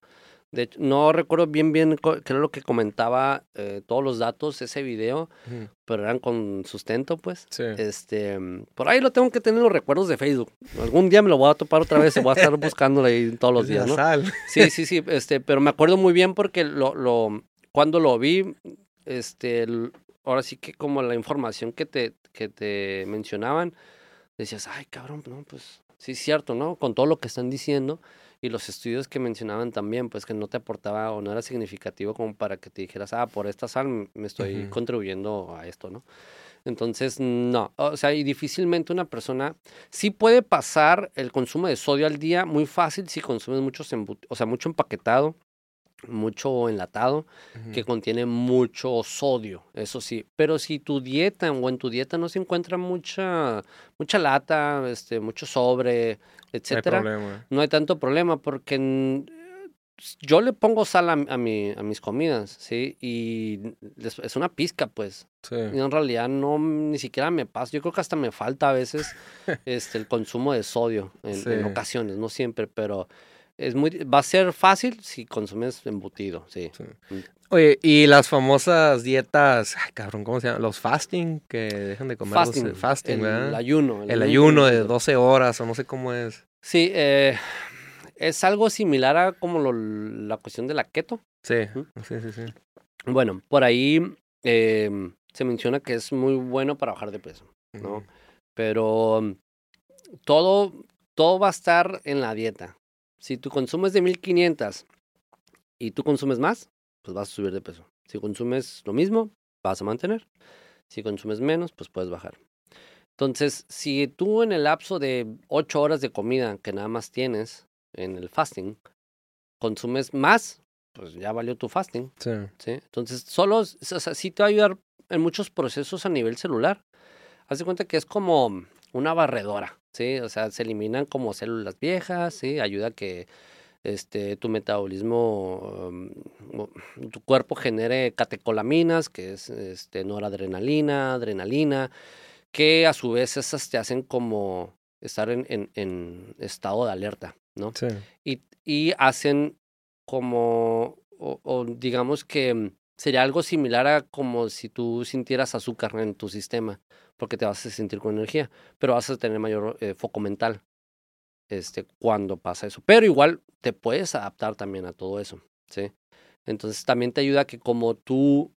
De hecho, no recuerdo bien bien era lo que comentaba eh, todos los datos ese video, Ujú. pero eran con sustento, pues. Sí. Este, por ahí lo tengo que tener en los recuerdos de Facebook. Algún día me lo voy a topar otra vez y voy a estar buscándolo ahí todos los Es días, ¿no? sal. Sí, sí, sí, este, pero me acuerdo muy bien porque lo, lo, cuando lo vi, este, ahora sí que como la información que te, que te mencionaban, decías, ay, cabrón, no, pues, sí es cierto, ¿no? Con todo lo que están diciendo y los estudios que mencionaban también, pues que no te aportaba o no era significativo como para que te dijeras, ah, por esta sal me estoy contribuyendo a esto, ¿no? Entonces, no, o sea, y difícilmente una persona sí puede pasar el consumo de sodio al día muy fácil si consumes muchos o sea, mucho empaquetado, mucho enlatado, que contiene mucho sodio, eso sí. Pero si tu dieta o en tu dieta no se encuentra mucha, mucha lata, este, mucho sobre, etcétera, no hay tanto problema porque yo le pongo sal a, a mi- a mis comidas, ¿sí? Y es una pizca, pues. Sí. Y en realidad no, ni siquiera me pasa. Yo creo que hasta me falta a veces este, el consumo de sodio en, ocasiones, no siempre, pero es muy, va a ser fácil si consumes embutido, sí. Sí. Oye, y las famosas dietas, ay, cabrón, ¿cómo se llama? Los fasting, que dejan de comer Fasting, los- fasting, el ¿verdad? ayuno. El ayuno de intermitente. 12 horas o no sé cómo es. Sí, eh, es algo similar a como lo- la cuestión de la keto. Sí, sí, sí, sí. Bueno, por ahí em, se menciona que es muy bueno para bajar de peso. ¿no? Pero mm, todo, todo va a estar en la dieta. Si tu consumo es de 1500 y tú consumes más, pues vas a subir de peso. Si consumes lo mismo, vas a mantener. Si consumes menos, pues puedes bajar. Entonces, si tú en el lapso de 8 horas de comida que nada más tienes en el fasting, consumes más, pues ya valió tu fasting. Sí. ¿sí? Entonces, solo, o sea, sí te va a ayudar en muchos procesos a nivel celular. Haz de cuenta que es como, una barredora, ¿sí? O sea, se eliminan como células viejas, ¿sí? Ayuda a que este, tu metabolismo, mm, tu cuerpo genere catecolaminas, que es este, noradrenalina, adrenalina, que a su vez esas te hacen como estar en, en, en estado de alerta, ¿no? Sí. Y, y hacen como, o, o digamos que mm, sería algo similar a como si tú sintieras azúcar en tu sistema, porque te vas a sentir con energía, pero vas a tener mayor eh, foco mental este, cuando pasa eso. Pero igual te puedes adaptar también a todo eso, ¿sí? Entonces también te ayuda que como tú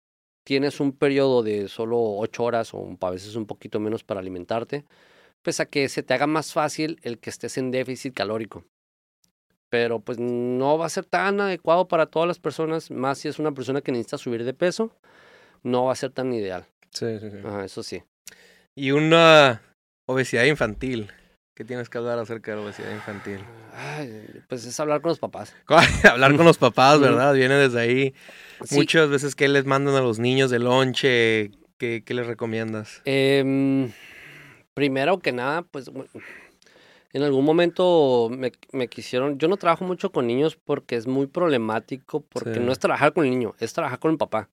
tienes un periodo de solo ocho horas o a veces un poquito menos para alimentarte, pues a que se te haga más fácil el que estés en déficit calórico. Pero pues no va a ser tan adecuado para todas las personas, más si es una persona que necesita subir de peso, no va a ser tan ideal. Sí, sí, sí. Ajá, eso sí. Y una obesidad infantil. ¿Qué tienes que hablar acerca de la obesidad infantil? Ay, pues es hablar con los papás. hablar con los papás. ¿verdad? Viene desde ahí. Sí, Muchas veces, ¿qué les mandan a los niños de lonche? ¿Qué, qué les recomiendas? Em, primero que nada, pues en algún momento me, me quisieron, yo no trabajo mucho con niños porque es muy problemático, porque Sí. no es trabajar con el niño, es trabajar con el papá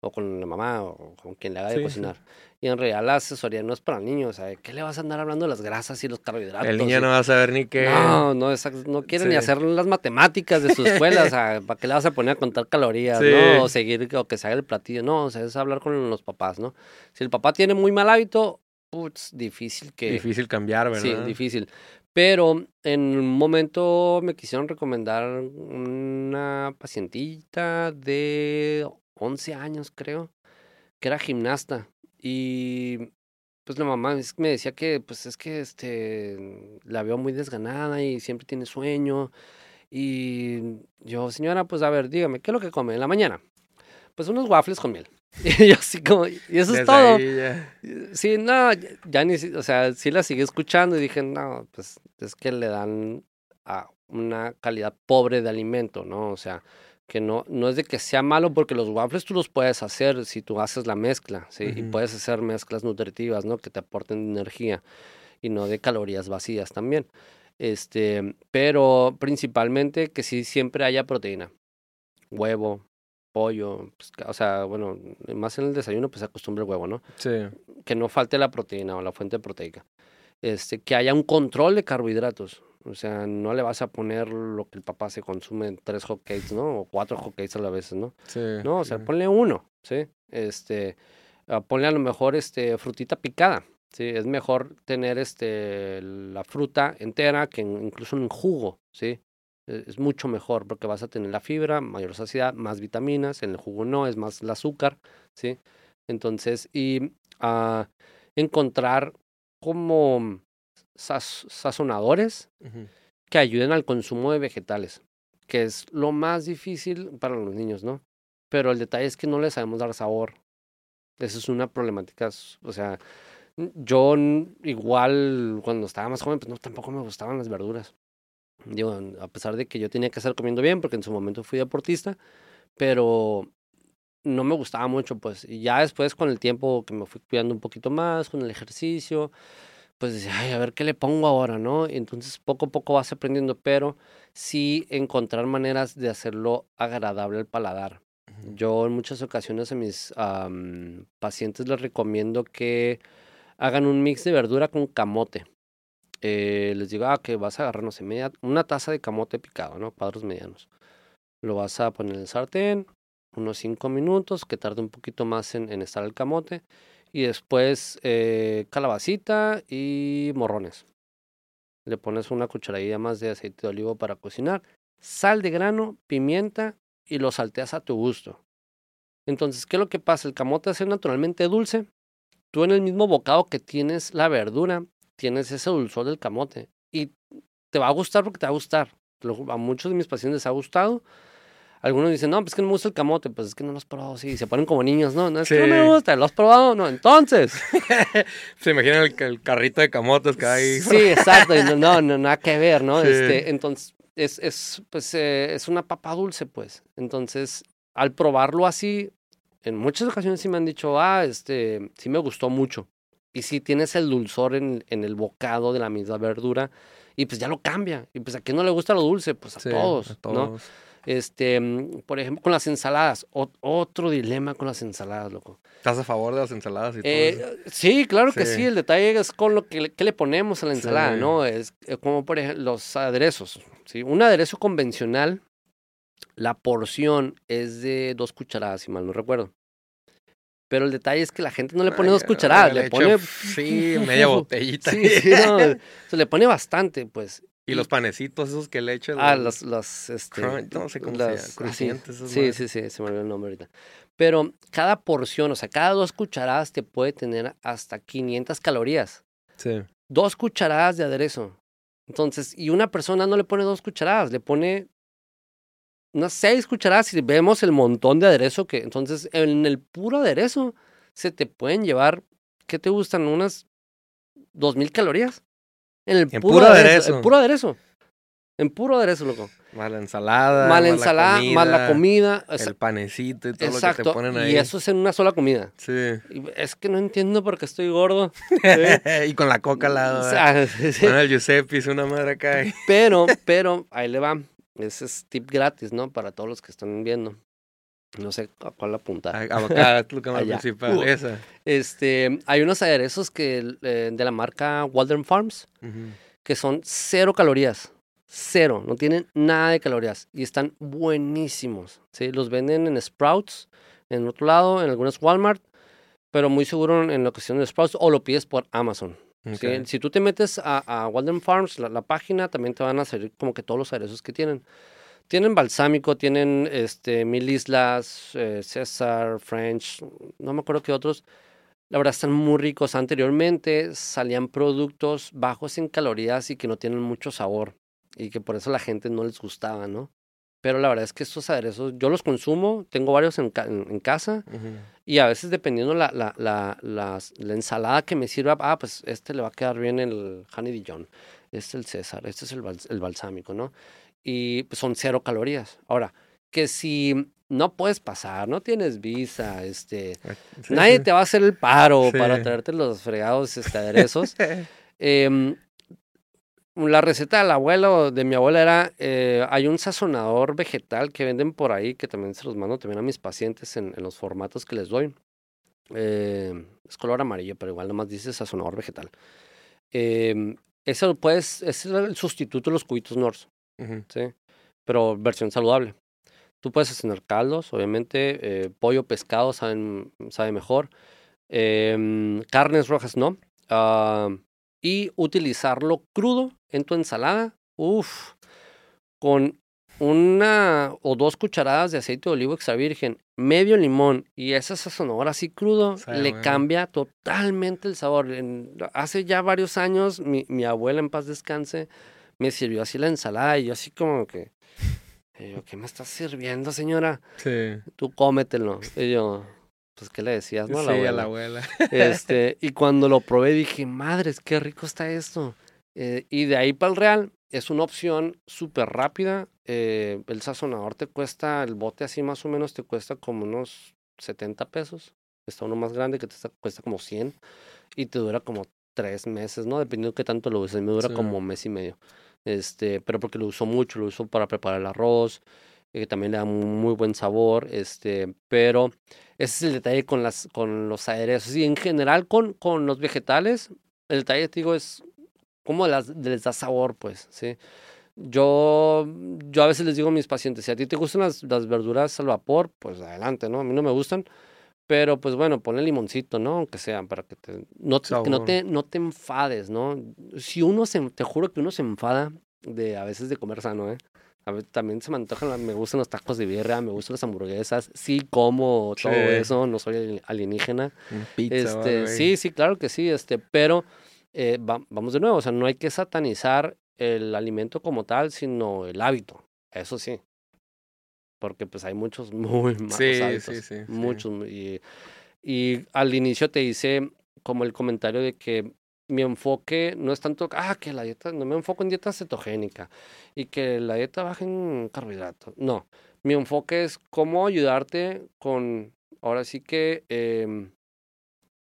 o con la mamá o con quien le haga de Sí, sí. cocinar. Y en realidad la asesoría no es para niños, ¿sabes? ¿Qué le vas a andar hablando de las grasas y los carbohidratos? El niño no va a saber ni qué. No, no, no quiere ni hacer las matemáticas de su escuela, o sea, ¿para qué le vas a poner a contar calorías, no? O seguir, o que se haga el platillo, no, o sea, es hablar con los papás, ¿no? Si el papá tiene muy mal hábito, putz, difícil que... Difícil cambiar, ¿verdad? Sí, difícil. Pero en un momento me quisieron recomendar una pacientita de 11 años, creo, que era gimnasta. Y pues la mamá me decía que, pues es que este, la veo muy desganada y siempre tiene sueño. Y yo, señora, pues a ver, dígame, ¿qué es lo que come en la mañana? Pues unos waffles con miel. Y yo así como, y eso Desde es todo. ya- Sí, no, ya, ni, si- o sea, sí la seguí escuchando y dije, no, pues es que le dan a una calidad pobre de alimento, ¿no? O sea, que no, no es de que sea malo porque los waffles tú los puedes hacer si tú haces la mezcla, ¿sí? Y puedes hacer mezclas nutritivas, ¿no? Que te aporten energía y no de calorías vacías también. Este, pero principalmente que sí siempre haya proteína, huevo, pollo, pues, o sea, bueno, más en el desayuno pues se acostumbra el huevo, ¿no? Sí. que no falte la proteína o la fuente proteica. Este, que haya un control de carbohidratos. O sea, no le vas a poner lo que el papá se consume en tres hotcakes, ¿no? O cuatro hotcakes a la vez, ¿no? Sí. No, o sea, sí. ponle uno, ¿sí? Este, ah, ponle a lo mejor este, frutita picada, ¿sí? Es mejor tener este, la fruta entera que incluso en jugo, ¿sí? E- Es mucho mejor porque vas a tener la fibra, mayor saciedad, más vitaminas, en el jugo no, es más el azúcar, ¿sí? Entonces, y ah, encontrar como saz- sazonadores que ayuden al consumo de vegetales, que es lo más difícil para los niños, ¿no? Pero el detalle es que no les sabemos dar sabor. Esa es una problemática, o sea, yo igual cuando estaba más joven, pues no, tampoco me gustaban las verduras. Digo, a pesar de que yo tenía que estar comiendo bien, porque en su momento fui deportista, pero no me gustaba mucho, pues. Y ya después, con el tiempo que me fui cuidando un poquito más, con el ejercicio, pues decía, ay, a ver qué le pongo ahora, ¿no? Y entonces poco a poco vas aprendiendo, pero sí encontrar maneras de hacerlo agradable al paladar. Yo en muchas ocasiones a mis am, pacientes les recomiendo que hagan un mix de verdura con camote. Eh, les digo, ah, que vas a agarrar, no sé, media, una taza de camote picado, ¿no? Cuadros medianos. Lo vas a poner en el sartén, unos 5 minutos, que tarde un poquito más en, estar el camote. Y después eh, calabacita y morrones. Le pones una cucharadilla más de aceite de olivo para cocinar. Sal de grano, pimienta y lo salteas a tu gusto. Entonces, ¿qué es lo que pasa? El camote es naturalmente dulce. Tú en el mismo bocado que tienes la verdura, tienes ese dulzor del camote. Y te va a gustar porque te va a gustar. Lo- A muchos de mis pacientes les ha gustado. Algunos dicen, no, pues es que no me gusta el camote. Pues es que no lo has probado, sí. Se ponen como niños, no, no es que no me Sí. gusta. ¿Lo has probado? No, entonces. Se imaginan el, el carrito de camotes que hay. Sí, exacto. No, no, no, nada que ver, ¿no? Sí. Este, entonces, es, es, pues, eh, es una papa dulce, pues. Entonces, al probarlo así, en muchas ocasiones sí me han dicho, ah, este, sí me gustó mucho. Y si tienes el dulzor en, en, el bocado de la misma verdura, y pues ya lo cambia. Y pues a quien no le gusta lo dulce, pues a todos, a todos. ¿no? Este, por ejemplo, con las ensaladas. otro dilema con las ensaladas, loco. ¿Estás a favor de las ensaladas y todo eh, Sí, claro que sí. El detalle es con lo que le, le ponemos a la ensalada, ¿no? Es eh, como, por ejemplo, los aderezos. ¿sí? Un aderezo convencional, la porción es de dos cucharadas, si mal no recuerdo. Pero el detalle es que la gente no le pone dos cucharadas, le, pone... Sí, media botellita. Sí, sí, no, se le pone bastante, pues. Y los panecitos esos que le echan. Ah, los, los, este... no sé cómo las, se llama, Sí, sí, sí, se me olvidó el nombre ahorita. Pero cada porción, o sea, cada dos cucharadas te puede tener hasta 500 calorías. Sí. Dos cucharadas de aderezo. Entonces, y una persona no le pone dos cucharadas, le pone unas seis cucharadas y vemos el montón de aderezo que, entonces, en el puro aderezo se te pueden llevar, ¿qué te gustan? Unas dos mil calorías. En el puro, aderezo. El puro aderezo. En puro aderezo, loco. Mala ensalada. Mala ensalada, mala comida. El panecito y todo lo que te ponen ahí. Y eso es en una sola comida. Sí. es que no entiendo por qué estoy gordo. y con la coca al lado. O sea, sí. Con el Giuseppe hizo una madre acá. Pero, pero, ahí le va. Ese es tip gratis, ¿no? Para todos los que están viendo. No sé a cuál apuntar. Acá, es lo principal. Esa. Este, hay unos aderezos que, eh, de la marca Walden Farms que son cero calorías. Cero. No tienen nada de calorías. Y están buenísimos. ¿sí? Los venden en Sprouts, en otro lado, en algunas Walmart. Pero muy seguro en la cuestión de Sprouts o lo pides por Amazon. Si tú te metes a, a Walden Farms, la, página, también te van a salir como que todos los aderezos que tienen. Tienen balsámico, tienen este, Mil Islas, eh, César, French, no me acuerdo qué otros. La verdad están muy ricos. Anteriormente salían productos bajos en calorías y que no tienen mucho sabor y que por eso la gente no les gustaba, ¿no? Pero la verdad es que estos aderezos yo los consumo, tengo varios en, en, casa y a veces dependiendo la, la, la, la, ensalada que me sirva, ah, pues este le va a quedar bien el honey dijon, este es el César, este es el, el balsámico, ¿no? Y pues son cero calorías. Ahora, que si no puedes pasar, no tienes visa, este, nadie te va a hacer el paro para traerte los fregados este, aderezos. eh, la receta del abuelo, de mi abuela era, eh, hay un sazonador vegetal que venden por ahí, que también se los mando también a mis pacientes en, los formatos que les doy. Eh, es color amarillo, pero igual nomás dice sazonador vegetal. Eh, eso puedes, es el sustituto de los cubitos Norse, ¿sí? Pero versión saludable. Tú puedes hacer caldos, obviamente, eh, pollo, pescado saben, sabe mejor. Em, carnes rojas no. Ah, y utilizarlo crudo en tu ensalada. Uf, con una o dos cucharadas de aceite de olivo extra virgen, medio limón y esa sazonador así crudo, le cambia totalmente el sabor. hace ya varios años, mi, mi, abuela en paz descanse, me sirvió así la ensalada y yo así como que, yo, ¿qué me estás sirviendo, señora? Sí. Tú cómetelo. Y yo, pues, ¿qué le decías, no? A la sí, abuela. a la abuela. Este, y cuando lo probé dije, madres, qué rico está esto. Eh, y de ahí para el real, es una opción súper rápida. Eh, el sazonador te cuesta, el bote así más o menos te cuesta como unos 70 pesos. Está uno más grande que te cuesta como 100 y te dura como tres meses, ¿no? Dependiendo de qué tanto lo uses. Me dura como un mes y medio. Este, pero porque lo uso mucho, lo uso para preparar el arroz, que también le da muy buen sabor, este, pero ese es el detalle con, las, con los aderezos. Y en general con, con los vegetales, el detalle, te digo, es cómo las, les da sabor, pues, ¿sí? Yo, yo a veces les digo a mis pacientes, si a ti te gustan las, las verduras al vapor, pues adelante, ¿no? A mí no me gustan, pero pues bueno, ponle limoncito, ¿no? Aunque sea, para que te, no, que no te, no te enfades, ¿no? Si uno se, te juro que uno se enfada de a veces de comer sano, ¿eh? A ver, también se me antojan, me gustan los tacos de birria, me gustan las hamburguesas, sí como todo eso, no soy alienígena. Pizza, este, sí, sí, claro que sí, este, pero eh, vamos de nuevo, o sea, no hay que satanizar el alimento como tal, sino el hábito, eso sí. Porque pues hay muchos muy malos hábitos, sí, muchos. Y, y al inicio te hice como el comentario de que mi enfoque no es tanto, ah, que la dieta, no me enfoco en dieta cetogénica y que la dieta baje en carbohidratos. No, mi enfoque es cómo ayudarte con, ahora sí que, eh,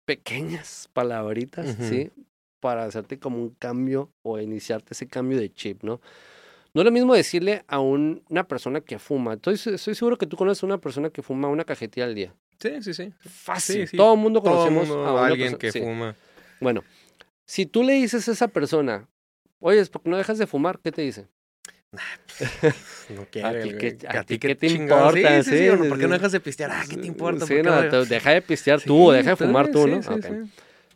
pequeñas palabritas, ¿sí? Para hacerte como un cambio o iniciarte ese cambio de chip, ¿no? No es lo mismo decirle a una persona que fuma. Estoy, estoy seguro que tú conoces a una persona que fuma una cajetilla al día. Sí, sí, sí. Fácil. Todo el mundo conocemos a, alguien que fuma. Bueno, si tú le dices a esa persona, oye, ¿por qué no dejas de fumar? ¿Qué te dice? no quiere, ¿A ti qué, te importa? Sí, sí, ¿Por qué no dejas de pistear? Ah, ¿qué te importa? Sí, no, deja de pistear tú, deja de fumar tú, ¿no?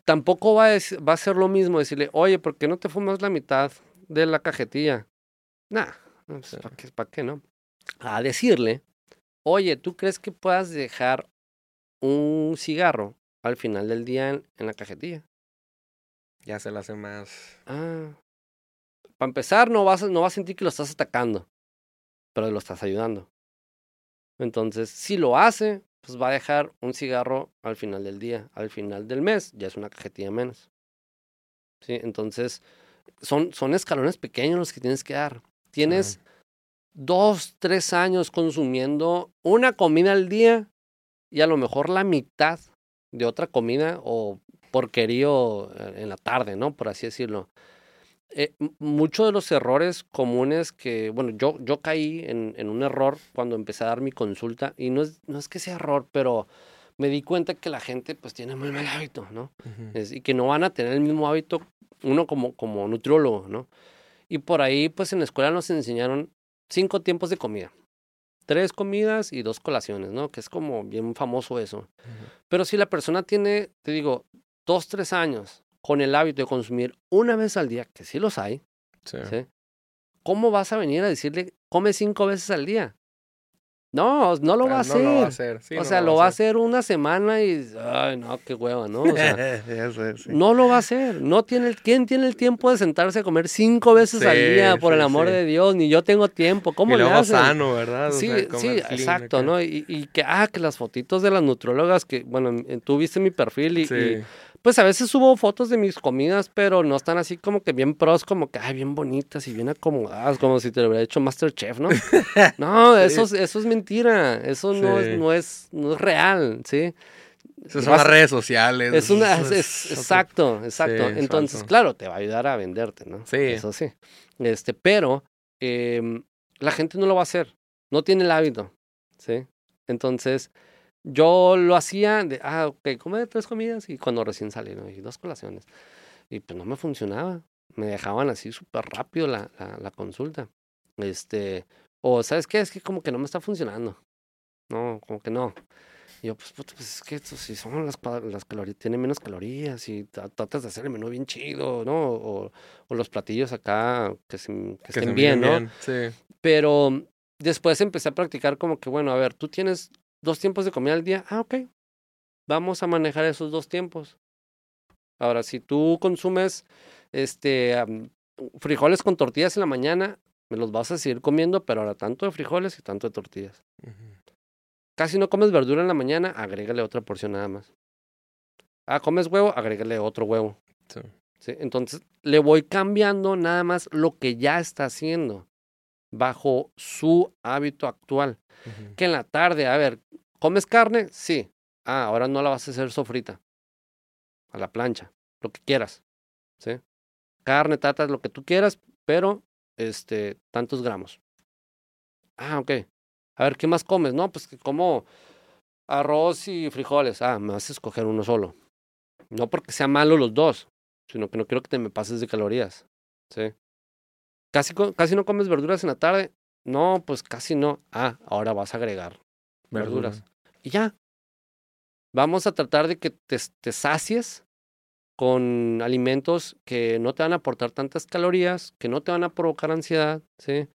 Tampoco va a, va a ser lo mismo decirle, oye, ¿por qué no te fumas la mitad de la cajetilla? Nah, pues, ¿para qué, ¿para qué no? A decirle, oye, ¿tú crees que puedas dejar un cigarro al final del día en, en la cajetilla? Ya se la hace más. Ah, para empezar, no vas, no vas a sentir que lo estás atacando, pero lo estás ayudando. Entonces, si lo hace, pues va a dejar un cigarro al final del día. Al final del mes, ya es una cajetilla menos. ¿Sí? Entonces, son, son escalones pequeños los que tienes que dar. Tienes dos, tres años consumiendo una comida al día y a lo mejor la mitad de otra comida o porquerío eh, en la tarde, ¿no? Por así decirlo eh, muchos de los errores comunes que, bueno, yo, yo caí en, en, un error cuando empecé a dar mi consulta y no es, no es que sea error, pero me di cuenta que la gente pues tiene muy mal hábito, ¿no? y que no van a tener el mismo hábito uno como, como nutriólogo, ¿no? Y por ahí pues en la escuela nos enseñaron cinco tiempos de comida. Tres comidas y dos colaciones, ¿no? Que es como bien famoso eso. Pero si la persona tiene, te digo, dos, tres años con el hábito de consumir una vez al día, que sí los hay, sí. ¿cómo vas a venir a decirle, come cinco veces al día? No, no lo, va, a hacer. Lo va a hacer. o sea, lo va a hacer una semana y, ay, no, qué hueva, ¿no? O sea, No lo va a hacer. No tiene, ¿Quién tiene el tiempo de sentarse a comer cinco veces al día, por el amor de Dios? Ni yo tengo tiempo. ¿Cómo y le hacen? sano, ¿verdad? sí, sí, exacto, ¿no? Y, y, que, ah, que las fotitos de las nutrólogas, que, bueno, tú viste mi perfil y, y pues a veces subo fotos de mis comidas, pero no están así como que bien pros, como que, ay, bien bonitas y bien acomodadas, como si te lo hubiera hecho Masterchef, ¿no? no, eso, eso es mentira, eso no, es, no, es, no es real, ¿sí? Esas son las redes sociales. Es una, es, exacto, exacto. Entonces, claro, te va a ayudar a venderte, ¿no? Sí. Eso sí. Este, pero em, la gente no lo va a hacer, no tiene el hábito, ¿sí? Entonces, yo lo hacía de, ah, ok, come tres comidas y cuando recién salieron, y dos colaciones. Y pues no me funcionaba. Me dejaban así súper rápido la, la, la, consulta. Este, o ¿sabes qué? Es que como que no me está funcionando. No, como que no. Y yo, pues, pues es que esto, si son las, las calorías, tiene menos calorías y tratas de hacer el menú bien chido, ¿no? O, o los platillos acá que, se, que, estén bien, ¿no? Sí. Pero después empecé a practicar como que, bueno, a ver, tú tienes dos tiempos de comida al día, ah, ok, vamos a manejar esos dos tiempos. Ahora, si tú consumes este, frijoles con tortillas en la mañana, me los vas a seguir comiendo, pero ahora tanto de frijoles y tanto de tortillas. Casi no comes verdura en la mañana, agrégale otra porción nada más. Ah, comes huevo, agrégale otro huevo. Sí. Entonces, le voy cambiando nada más lo que ya está haciendo bajo su hábito actual. Que en la tarde, a ver, ¿comes carne? Sí. Ah, ahora no la vas a hacer sofrita. A la plancha, lo que quieras. ¿Sí? Carne, tatas, lo que tú quieras, pero este, tantos gramos. Ah, ok. A ver, ¿qué más comes? No, pues que como arroz y frijoles. Ah, me vas a escoger uno solo. No porque sea malo los dos, sino que no quiero que te me pases de calorías. ¿Sí? Casi, casi no comes verduras en la tarde. No, pues casi no. Ah, ahora vas a agregar verduras. Y ya. Vamos a tratar de que te, te sacies con alimentos que no te van a aportar tantas calorías, que no te van a provocar ansiedad, ¿sí?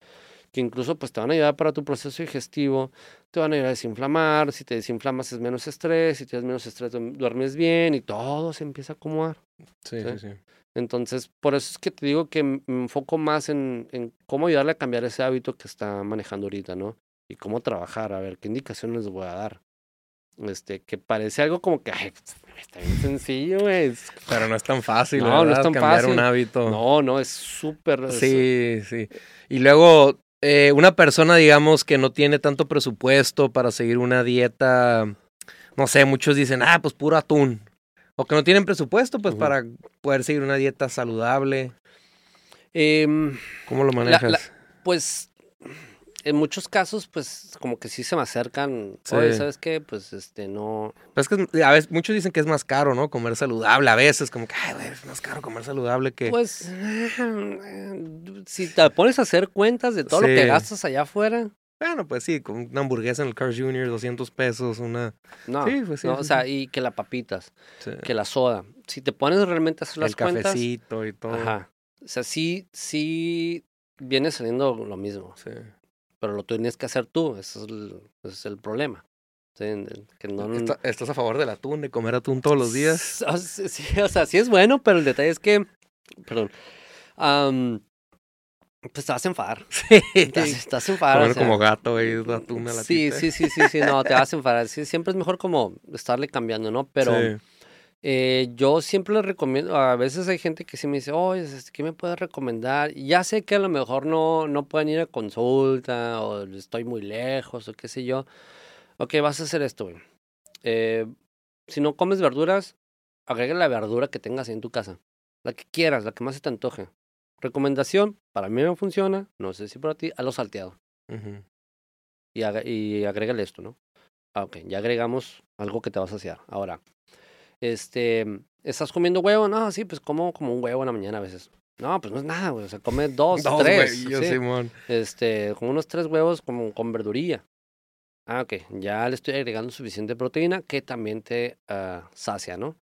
que incluso pues te van a ayudar para tu proceso digestivo, te van a ayudar a desinflamar, si te desinflamas es menos estrés, si tienes menos estrés duermes bien y todo se empieza a acomodar. Sí, sí, sí. Entonces, por eso es que te digo que me enfoco más en, en, cómo ayudarle a cambiar ese hábito que está manejando ahorita, ¿no? Y cómo trabajar, a ver qué indicaciones les voy a dar. Este, que parece algo como que, ay, está bien sencillo, güey. Pero no es tan fácil, no, no es tan cambiar fácil. un hábito. No, no, es súper. Sí, sí. Y luego, eh, una persona, digamos, que no tiene tanto presupuesto para seguir una dieta, no sé, muchos dicen, ah, pues puro atún O que no tienen presupuesto, pues, para poder seguir una dieta saludable. Em, ¿Cómo lo manejas? pues en muchos casos, pues como que sí se me acercan. Sí. Oye, ¿sabes qué? Pues este no. Pues es que a veces muchos dicen que es más caro, ¿no? Comer saludable. A veces, como que, ay, güey, es más caro comer saludable que. Pues si te pones a hacer cuentas de todo lo que gastas allá afuera, Bueno, pues sí, con una hamburguesa en el Carl Jr., 200 pesos, una. no. Sí, pues sí, no, sí, o sea, y que la papitas, sí, que la soda. Si te pones realmente a hacer las el cuentas, cafecito y todo. ajá. O sea, sí, sí viene saliendo lo mismo, Sí. Pero lo tienes que hacer tú, ese es el, ese es el problema. Sí, que no, Está- ¿Estás a favor del atún, de comer atún todos los días? O sea, sí, o sea, sí es bueno, pero el detalle es que, perdón, am, pues te vas a enfadar. Te vas, te vas a enfadar. o Comer sea, como gato, güey, atún a la sí, sí, sí, sí, sí, no, te vas a enfadar. Sí, siempre es mejor como estarle cambiando, ¿no? Pero Sí. Eh, yo siempre les recomiendo, a veces hay gente que sí me dice, oye, este, ¿qué me puedes recomendar? Y ya sé que a lo mejor no, no pueden ir a consulta o estoy muy lejos o qué sé yo. Ok, vas a hacer esto. Eh, si no comes verduras, agrega la verdura que tengas ahí en tu casa. La que quieras, la que más se te antoje. Recomendación, para mí no funciona, no sé si para ti, a lo salteado. Ujú. Y, haga- y agrégale esto, ¿no? Ah, ok, ya agregamos algo que te va a saciar. Ahora, este, ¿estás comiendo huevo? No, sí, pues como como un huevo en la mañana a veces. No, pues no es nada, güey. O sea, come dos, Dos tres. huevillos, sí. Simón. Este, como unos tres huevos como con verdurilla. Ah, ok. Ya le estoy agregando suficiente proteína que también te ah, sacia, ¿no?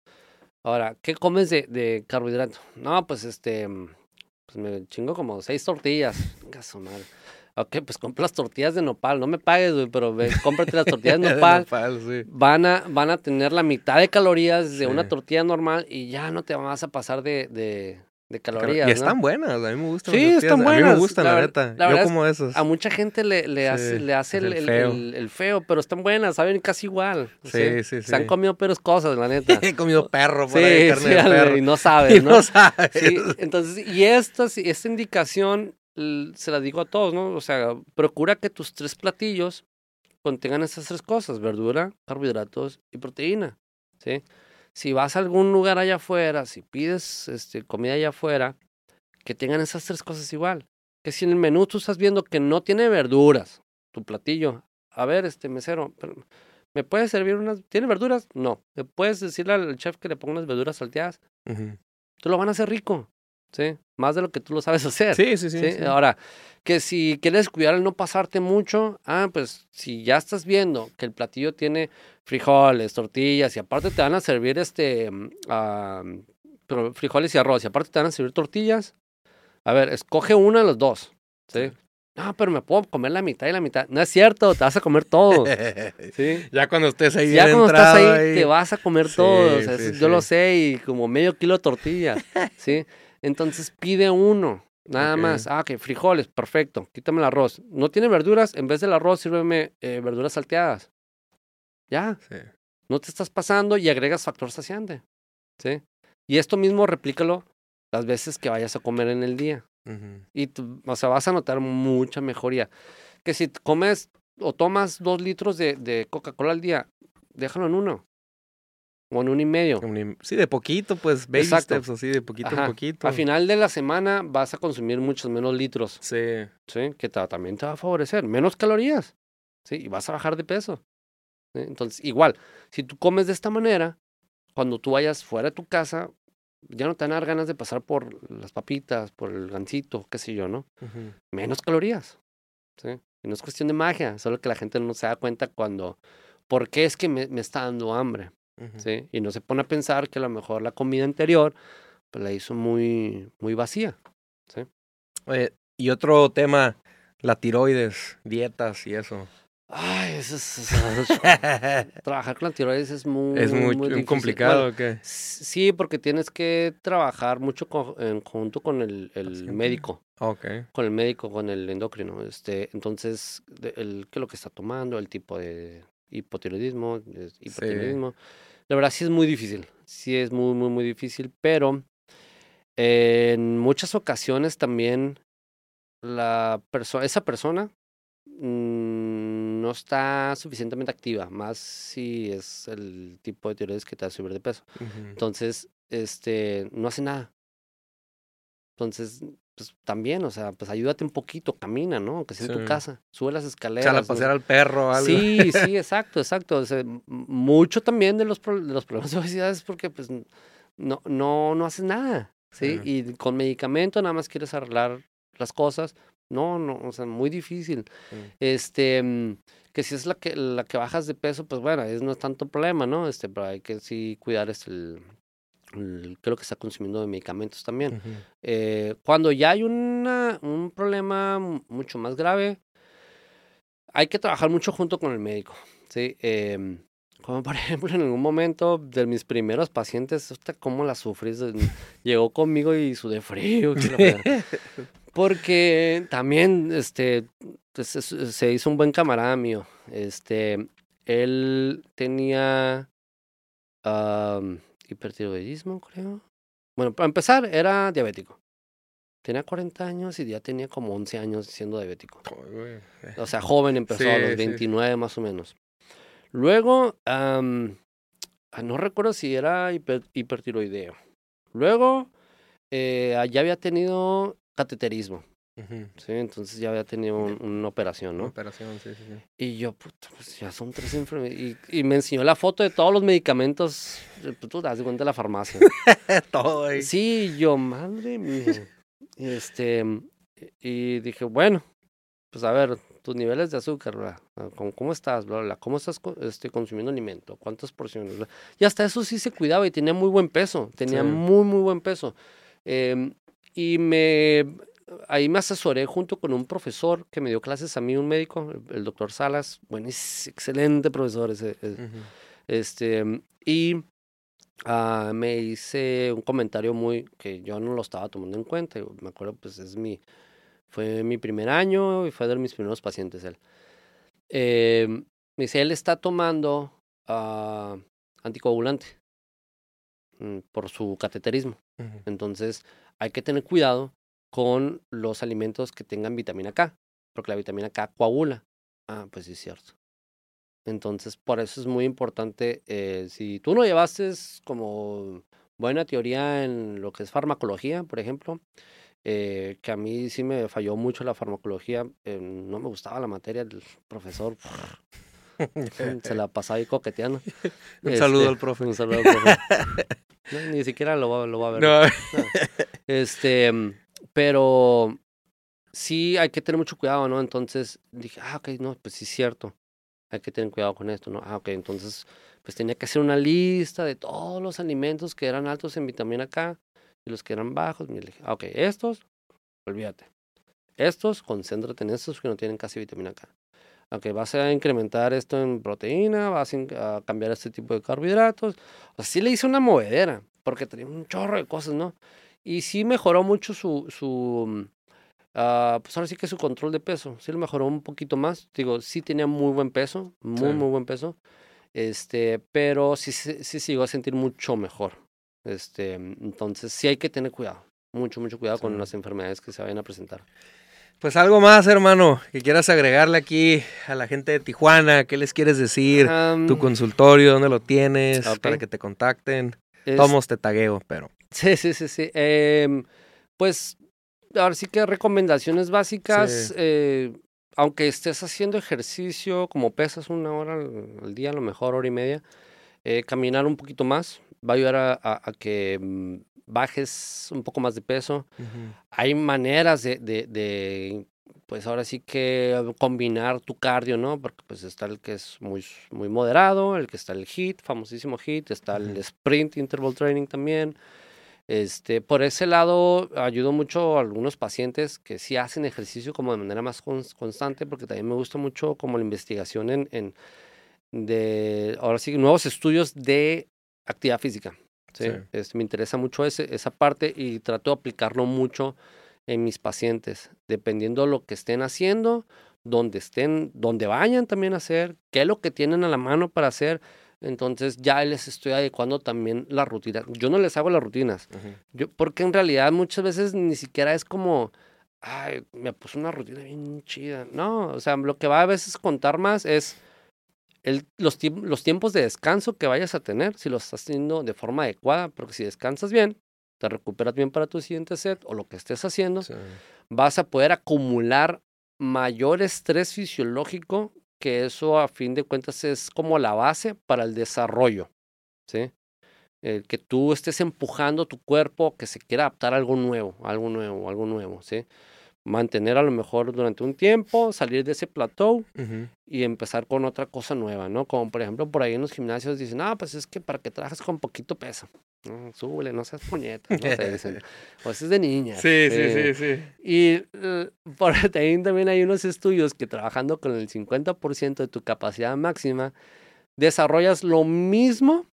Ahora, ¿qué comes de, de carbohidrato? No, pues este, pues me chingo como seis tortillas. Su madre. Ok, pues compra las tortillas de nopal. No me pagues, güey, pero ve, cómprate las tortillas de De nopal. sí. Van a, van a tener la mitad de calorías de una Sí. tortilla normal y ya no te vas a pasar de, de, de calorías. Y ¿no? están buenas, a mí me gustan. Sí, las tortillas. están A mí me buenas, gustan, la neta. la Yo como esas. A mucha gente le, le hace, Sí, le hace el, feo. el- el feo, pero están buenas, saben casi igual. Sí, sí, Se han sí. comido peores cosas, la neta. He comido perro por sí, ahí, carne sí, de perro. y no sabes, Y ¿no? no sabes. Sí, entonces, y esta, sí, esta indicación se la digo a todos, ¿no? O sea, procura que tus tres platillos contengan esas tres cosas, verdura, carbohidratos y proteína, ¿sí? Si vas a algún lugar allá afuera, si pides este, comida allá afuera, que tengan esas tres cosas igual. Que si en el menú tú estás viendo que no tiene verduras, tu platillo, a ver, este mesero, ¿me puedes servir unas? ¿Tiene verduras? No. ¿Me puedes decirle al chef que le ponga unas verduras salteadas? Tú lo van a hacer rico, ¿sí? Más de lo que tú lo sabes hacer. Sí, sí, sí. ¿sí? sí. Ahora, que si quieres cuidar el no pasarte mucho, ah, pues si ya estás viendo que el platillo tiene frijoles, tortillas y aparte te van a servir este, ah, pero frijoles y arroz y aparte te van a servir tortillas, a ver, escoge una de los dos, ¿sí? No, pero me puedo comer la mitad y la mitad. No es cierto, te vas a comer todo, ¿sí? Ya cuando estés ahí Ya cuando estás entrado ahí, te vas a comer todo. o sea, yo lo sé, y como medio kilo de tortilla, ¿sí? Entonces pide uno, nada más. Ah, ok, frijoles, perfecto. Quítame el arroz. ¿No tiene verduras? En vez del arroz, sírveme eh, verduras salteadas. Ya, Sí. no te estás pasando y agregas factor saciante, ¿sí? Y esto mismo replícalo las veces que vayas a comer en el día. Y, tú- o sea, vas a notar mucha mejoría. Que si comes o tomas dos litros de, de Coca-Cola al día, déjalo en uno. O en uno y medio. Un- Sí, de poquito, pues, baby Exacto. steps, así, de poquito Ajá. en poquito. A final de la semana vas a consumir muchos menos litros, Sí. ¿sí? Que ta- también te va a favorecer. Menos calorías, ¿sí? Y vas a bajar de peso. ¿sí? Entonces, igual, si tú comes de esta manera, cuando tú vayas fuera de tu casa, ya no te van a dar ganas de pasar por las papitas, por el gansito, qué sé yo, ¿no? Menos calorías. ¿sí? Y no es cuestión de magia, solo que la gente no se da cuenta cuando, ¿por qué es que me, me está dando hambre? ¿Sí? Y no se pone a pensar que a lo mejor la comida anterior pues, la hizo muy, muy vacía. Oye, y otro tema, la tiroides, dietas y eso. Ay, eso es, eso es- trabajar con la tiroides es muy, es muy, muy complicado, Bueno, ¿o ¿qué? s- sí, porque tienes que trabajar mucho co- en conjunto con el, el médico. Ok. con el médico, con el endocrino. Este, entonces, el, qué es lo que está tomando, el tipo de hipotiroidismo, hipotiroidismo. La verdad sí es muy difícil, sí es muy, muy, muy difícil, pero en muchas ocasiones también la persona, esa persona mm, no está suficientemente activa, más si es el tipo de tiroides que te hace subir de peso. Entonces, este, no hace nada. Entonces, pues también, o sea, pues ayúdate un poquito, camina, ¿no? Aunque sea en tu casa, sube las escaleras. a pasear al perro, algo. Sí, sí, exacto, exacto. O sea, mucho también de los, de los problemas de obesidad es porque, pues, no, no, no haces nada, ¿sí? Y con medicamento nada más quieres arreglar las cosas. No, no, o sea, muy difícil. Este, mm, que si es la que, la que bajas de peso, pues bueno, es, no es tanto problema, ¿no? Este, pero hay que sí cuidar este, el, creo que está consumiendo de medicamentos también. Eh, cuando ya hay una, un problema mucho más grave, hay que trabajar mucho junto con el médico. ¿sí? Eh, como por ejemplo, en algún momento de mis primeros pacientes, ¿cómo la sufrí? Llegó conmigo y sudé frío. Porque también este, pues, se hizo un buen camarada mío. Este, él tenía hipertiroidismo, creo. Bueno, para empezar, era diabético. Tenía 40 años y ya tenía como 11 años siendo diabético. O sea, joven empezó a los 29 más o menos. Luego, ah, no recuerdo si era hipertiroideo. Luego, eh, ya había tenido cateterismo. Sí, entonces ya había tenido una operación, ¿no? operación, sí, sí, sí. Y yo, puta, pues ya son tres enfermedades. Y, me enseñó la foto de todos los medicamentos. Pues, tú te das cuenta de la farmacia. Todo ahí. Sí, yo, madre mía. Este, y dije, bueno, pues a ver, tus niveles de azúcar, ¿Cómo, estás? Bla, ¿Cómo estás este, consumiendo alimento? ¿Cuántas porciones? Y hasta eso sí se cuidaba y tenía muy buen peso. Tenía muy, muy buen peso. Em, y me ahí me asesoré junto con un profesor que me dio clases a mí, un médico, el, doctor Salas, bueno, es excelente profesor ese. Este, y ah, me hice un comentario muy que yo no lo estaba tomando en cuenta. Me acuerdo, pues es mi, fue mi primer año y fue de mis primeros pacientes él. Eh, me dice, él está tomando uh, anticoagulante mm, por su cateterismo. Entonces, hay que tener cuidado con los alimentos que tengan vitamina K, porque la vitamina K coagula. Ah, pues sí es cierto. Entonces, por eso es muy importante, eh, si tú no llevaste como buena teoría en lo que es farmacología, por ejemplo, eh, que a mí sí me falló mucho la farmacología, eh, no me gustaba la materia, el profesor se la pasaba ahí coqueteando. un saludo al este, profe. Un saludo al profe. ni siquiera lo va, lo va a ver. Este, pero sí hay que tener mucho cuidado, ¿no? Entonces dije, ah, ok, no, pues sí es cierto. Hay que tener cuidado con esto, ¿no? Ah, ok, entonces pues tenía que hacer una lista de todos los alimentos que eran altos en vitamina K y los que eran bajos. Y dije, ah, ok, estos, olvídate. Estos, concéntrate en estos que no tienen casi vitamina K. Aunque vas a incrementar esto en proteína, vas a cambiar este tipo de carbohidratos. O sea, sí le hice una movedera, porque tenía un chorro de cosas, ¿no? Y sí mejoró mucho su, su uh, pues ahora sí que su control de peso. Sí lo mejoró un poquito más. Digo, sí tenía muy buen peso, muy, muy buen peso. Este, pero sí, sí, sí llegó a sentir mucho mejor. Este, entonces sí hay que tener cuidado. Mucho, mucho cuidado con las enfermedades que se vayan a presentar. Pues algo más, hermano, que quieras agregarle aquí a la gente de Tijuana, ¿qué les quieres decir? tu consultorio, ¿dónde lo tienes? Para que te contacten. Tomos te tagueo, pero. Sí, sí, sí, sí. Em, pues, ahora sí que recomendaciones básicas. Eh, aunque estés haciendo ejercicio, como pesas una hora al, día, a lo mejor hora y media, eh, caminar un poquito más va a ayudar a, que mm, bajes un poco más de peso. Hay maneras de, de, pues ahora sí que combinar tu cardio, ¿no? Porque pues está el que es muy, muy moderado, el que está el HIT, famosísimo HIT, está el sprint interval training también. Este, por ese lado, ayudo mucho a algunos pacientes que sí hacen ejercicio como de manera más constante, porque también me gusta mucho como la investigación en, en de, ahora sí, nuevos estudios de actividad física. ¿sí? Este, me interesa mucho ese, esa parte y trato de aplicarlo mucho en mis pacientes, dependiendo de lo que estén haciendo, donde estén, donde vayan también a hacer, qué es lo que tienen a la mano para hacer. Entonces ya les estoy adecuando también la rutina. Yo no les hago las rutinas, yo, porque en realidad muchas veces ni siquiera es como ay, me puso una rutina bien chida. No, o sea, lo que va a veces contar más es el, los, los tiempos de descanso que vayas a tener, si lo estás haciendo de forma adecuada, porque si descansas bien, te recuperas bien para tu siguiente set o lo que estés haciendo, vas a poder acumular mayor estrés fisiológico, que eso a fin de cuentas es como la base para el desarrollo, ¿sí? El que tú estés empujando tu cuerpo que se quiera adaptar a algo nuevo, algo nuevo, algo nuevo, ¿sí? Mantener a lo mejor durante un tiempo, salir de ese plateau y empezar con otra cosa nueva, ¿no? Como por ejemplo por ahí en los gimnasios dicen, ah, pues es que para que trabajes con poquito peso, ¿no? súbele, no seas puñeta, no te dicen, o eso es de niña. Sí, sí, sí, sí. Y uh, por ahí también hay unos estudios que trabajando con el 50% de tu capacidad máxima, desarrollas lo mismo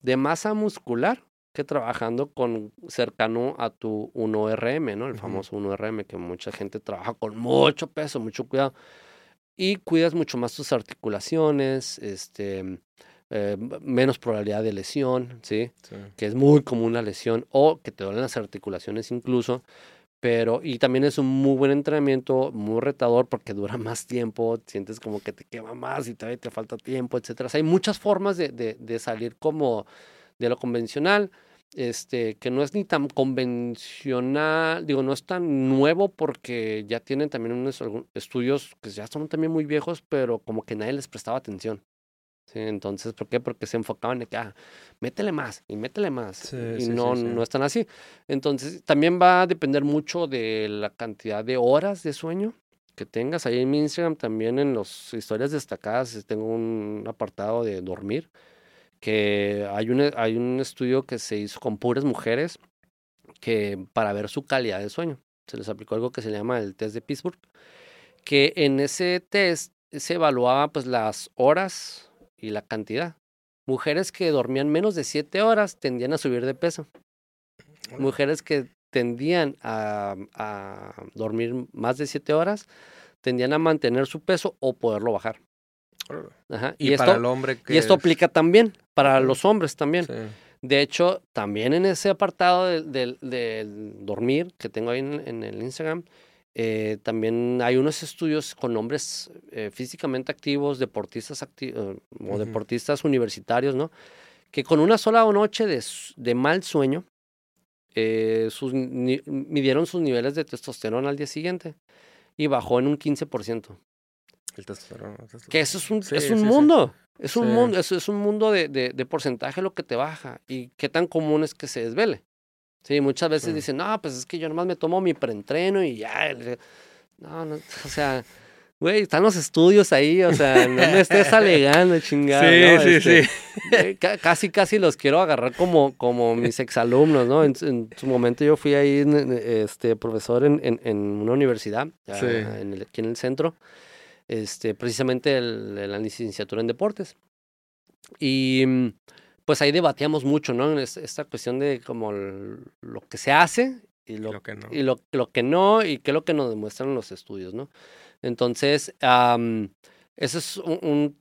de masa muscular que trabajando con cercano a tu 1RM, ¿no? El famoso 1RM, que mucha gente trabaja con mucho peso, mucho cuidado. Y cuidas mucho más tus articulaciones, este, eh, menos probabilidad de lesión, ¿sí? Que es muy común la lesión, o que te duelen las articulaciones incluso. Pero, y también es un muy buen entrenamiento, muy retador porque dura más tiempo, sientes como que te quema más y todavía te falta tiempo, etcétera. hay muchas formas de, de, de salir como de lo convencional este, que no es ni tan convencional, digo, no es tan nuevo porque ya tienen también unos estudios que ya son también muy viejos, pero como que nadie les prestaba atención. ¿sí? Entonces, ¿por qué? Porque se enfocaban en que, ah, métele más y métele más. y no, no están así. Entonces, también va a depender mucho de la cantidad de horas de sueño que tengas. Ahí en mi Instagram también en las historias destacadas tengo un apartado de dormir que hay un, hay un estudio que se hizo con puras mujeres que para ver su calidad de sueño. Se les aplicó algo que se llama el test de Pittsburgh, que en ese test se evaluaba pues las horas y la cantidad. Mujeres que dormían menos de siete horas tendían a subir de peso. Mujeres que tendían a, a dormir más de siete horas tendían a mantener su peso o poderlo bajar. Y, esto, para el hombre y esto aplica también para los hombres también. De hecho, también en ese apartado del de, dormir que tengo ahí en, el Instagram, eh, también hay unos estudios con hombres eh, físicamente activos, deportistas activos o deportistas universitarios, ¿no? Que con una sola noche de, de mal sueño, eh, sus, midieron sus niveles de testosterona al día siguiente y bajó en un 15%. Que eso es un, es un mundo. Es un mundo, es, es un mundo de, de, de, porcentaje lo que te baja. Y qué tan común es que se desvele. Sí, muchas veces dicen, no, pues es que yo nomás me tomo mi preentreno y ya. No, no, o sea, güey, están los estudios ahí, o sea, no me estés alegando, chingada. Sí, sí, este, sí. Eh, casi, casi los quiero agarrar como, como mis exalumnos, ¿no? En, en su momento yo fui ahí, este, profesor en, en, en una universidad, en el, aquí en el centro este, precisamente la licenciatura en deportes. Y mm, pues ahí debatíamos mucho, ¿no? Esta cuestión de como lo que se hace y lo, que no. Y lo, lo, que no, y qué es lo que nos demuestran los estudios, ¿no? Entonces, eso es un,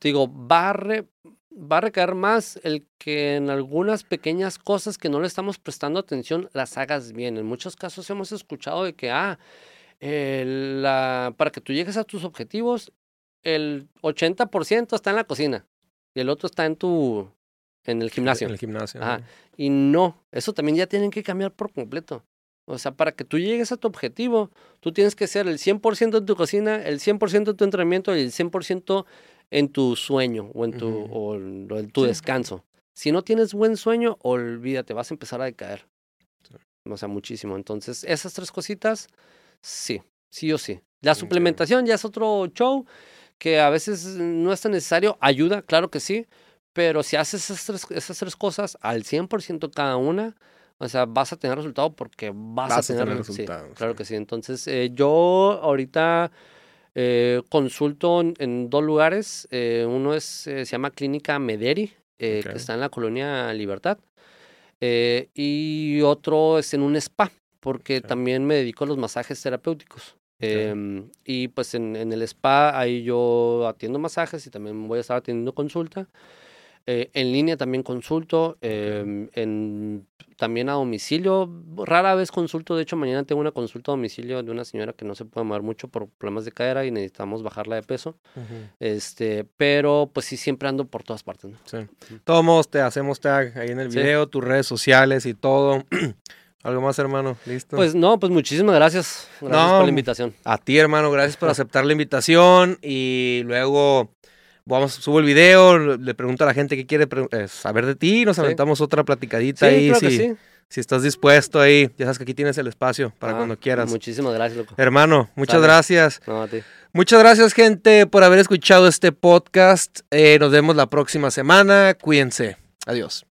digo, va a, va a recaer más el que en algunas pequeñas cosas que no le estamos prestando atención las hagas bien. En muchos casos hemos escuchado de que, ah, la, para que tú llegues a tus objetivos, el 80% está en la cocina y el otro está en tu en el gimnasio. En el gimnasio. Y no, eso también ya tienen que cambiar por completo. O sea, para que tú llegues a tu objetivo, tú tienes que ser el 100% en tu cocina, el 100% en tu entrenamiento y el 100% en tu sueño o en tu, o en tu descanso. Si no tienes buen sueño, olvídate, vas a empezar a decaer. O sea, muchísimo. Entonces, esas tres cositas Sí, sí o sí. La suplementación ya es otro show que a veces no es tan necesario. Ayuda, claro que sí, pero si haces esas tres, esas tres cosas al 100% cada una, o sea, vas a tener resultado porque vas, a tener, resultados. claro que sí. Entonces, eh, yo ahorita eh, consulto en, dos lugares. Eh, uno es, se llama Clínica Mederi, que está en la colonia Libertad. y otro es en un spa porque también me dedico a los masajes terapéuticos. Em, y pues en, en, el spa ahí yo atiendo masajes y también voy a estar atendiendo consulta. Eh, en línea también consulto, em, en, también a domicilio. Rara vez consulto, de hecho mañana tengo una consulta a domicilio de una señora que no se puede mover mucho por problemas de cadera y necesitamos bajarla de peso. este Pero pues sí, siempre ando por todas partes. ¿no? Sí. Todos te hacemos tag ahí en el video, tus redes sociales y todo. ¿Algo más, hermano? ¿Listo? Pues no, pues muchísimas gracias. Gracias por la invitación. A ti, hermano, gracias por aceptar la invitación. Y luego vamos, subo el video, le pregunto a la gente qué quiere eh, saber de ti, nos aventamos otra platicadita ahí. si, si estás dispuesto ahí, ya sabes que aquí tienes el espacio para ah, cuando quieras. Muchísimas gracias, loco. Hermano, muchas gracias. Muchas gracias, gente, por haber escuchado este podcast. Eh, nos vemos la próxima semana. Cuídense. Adiós.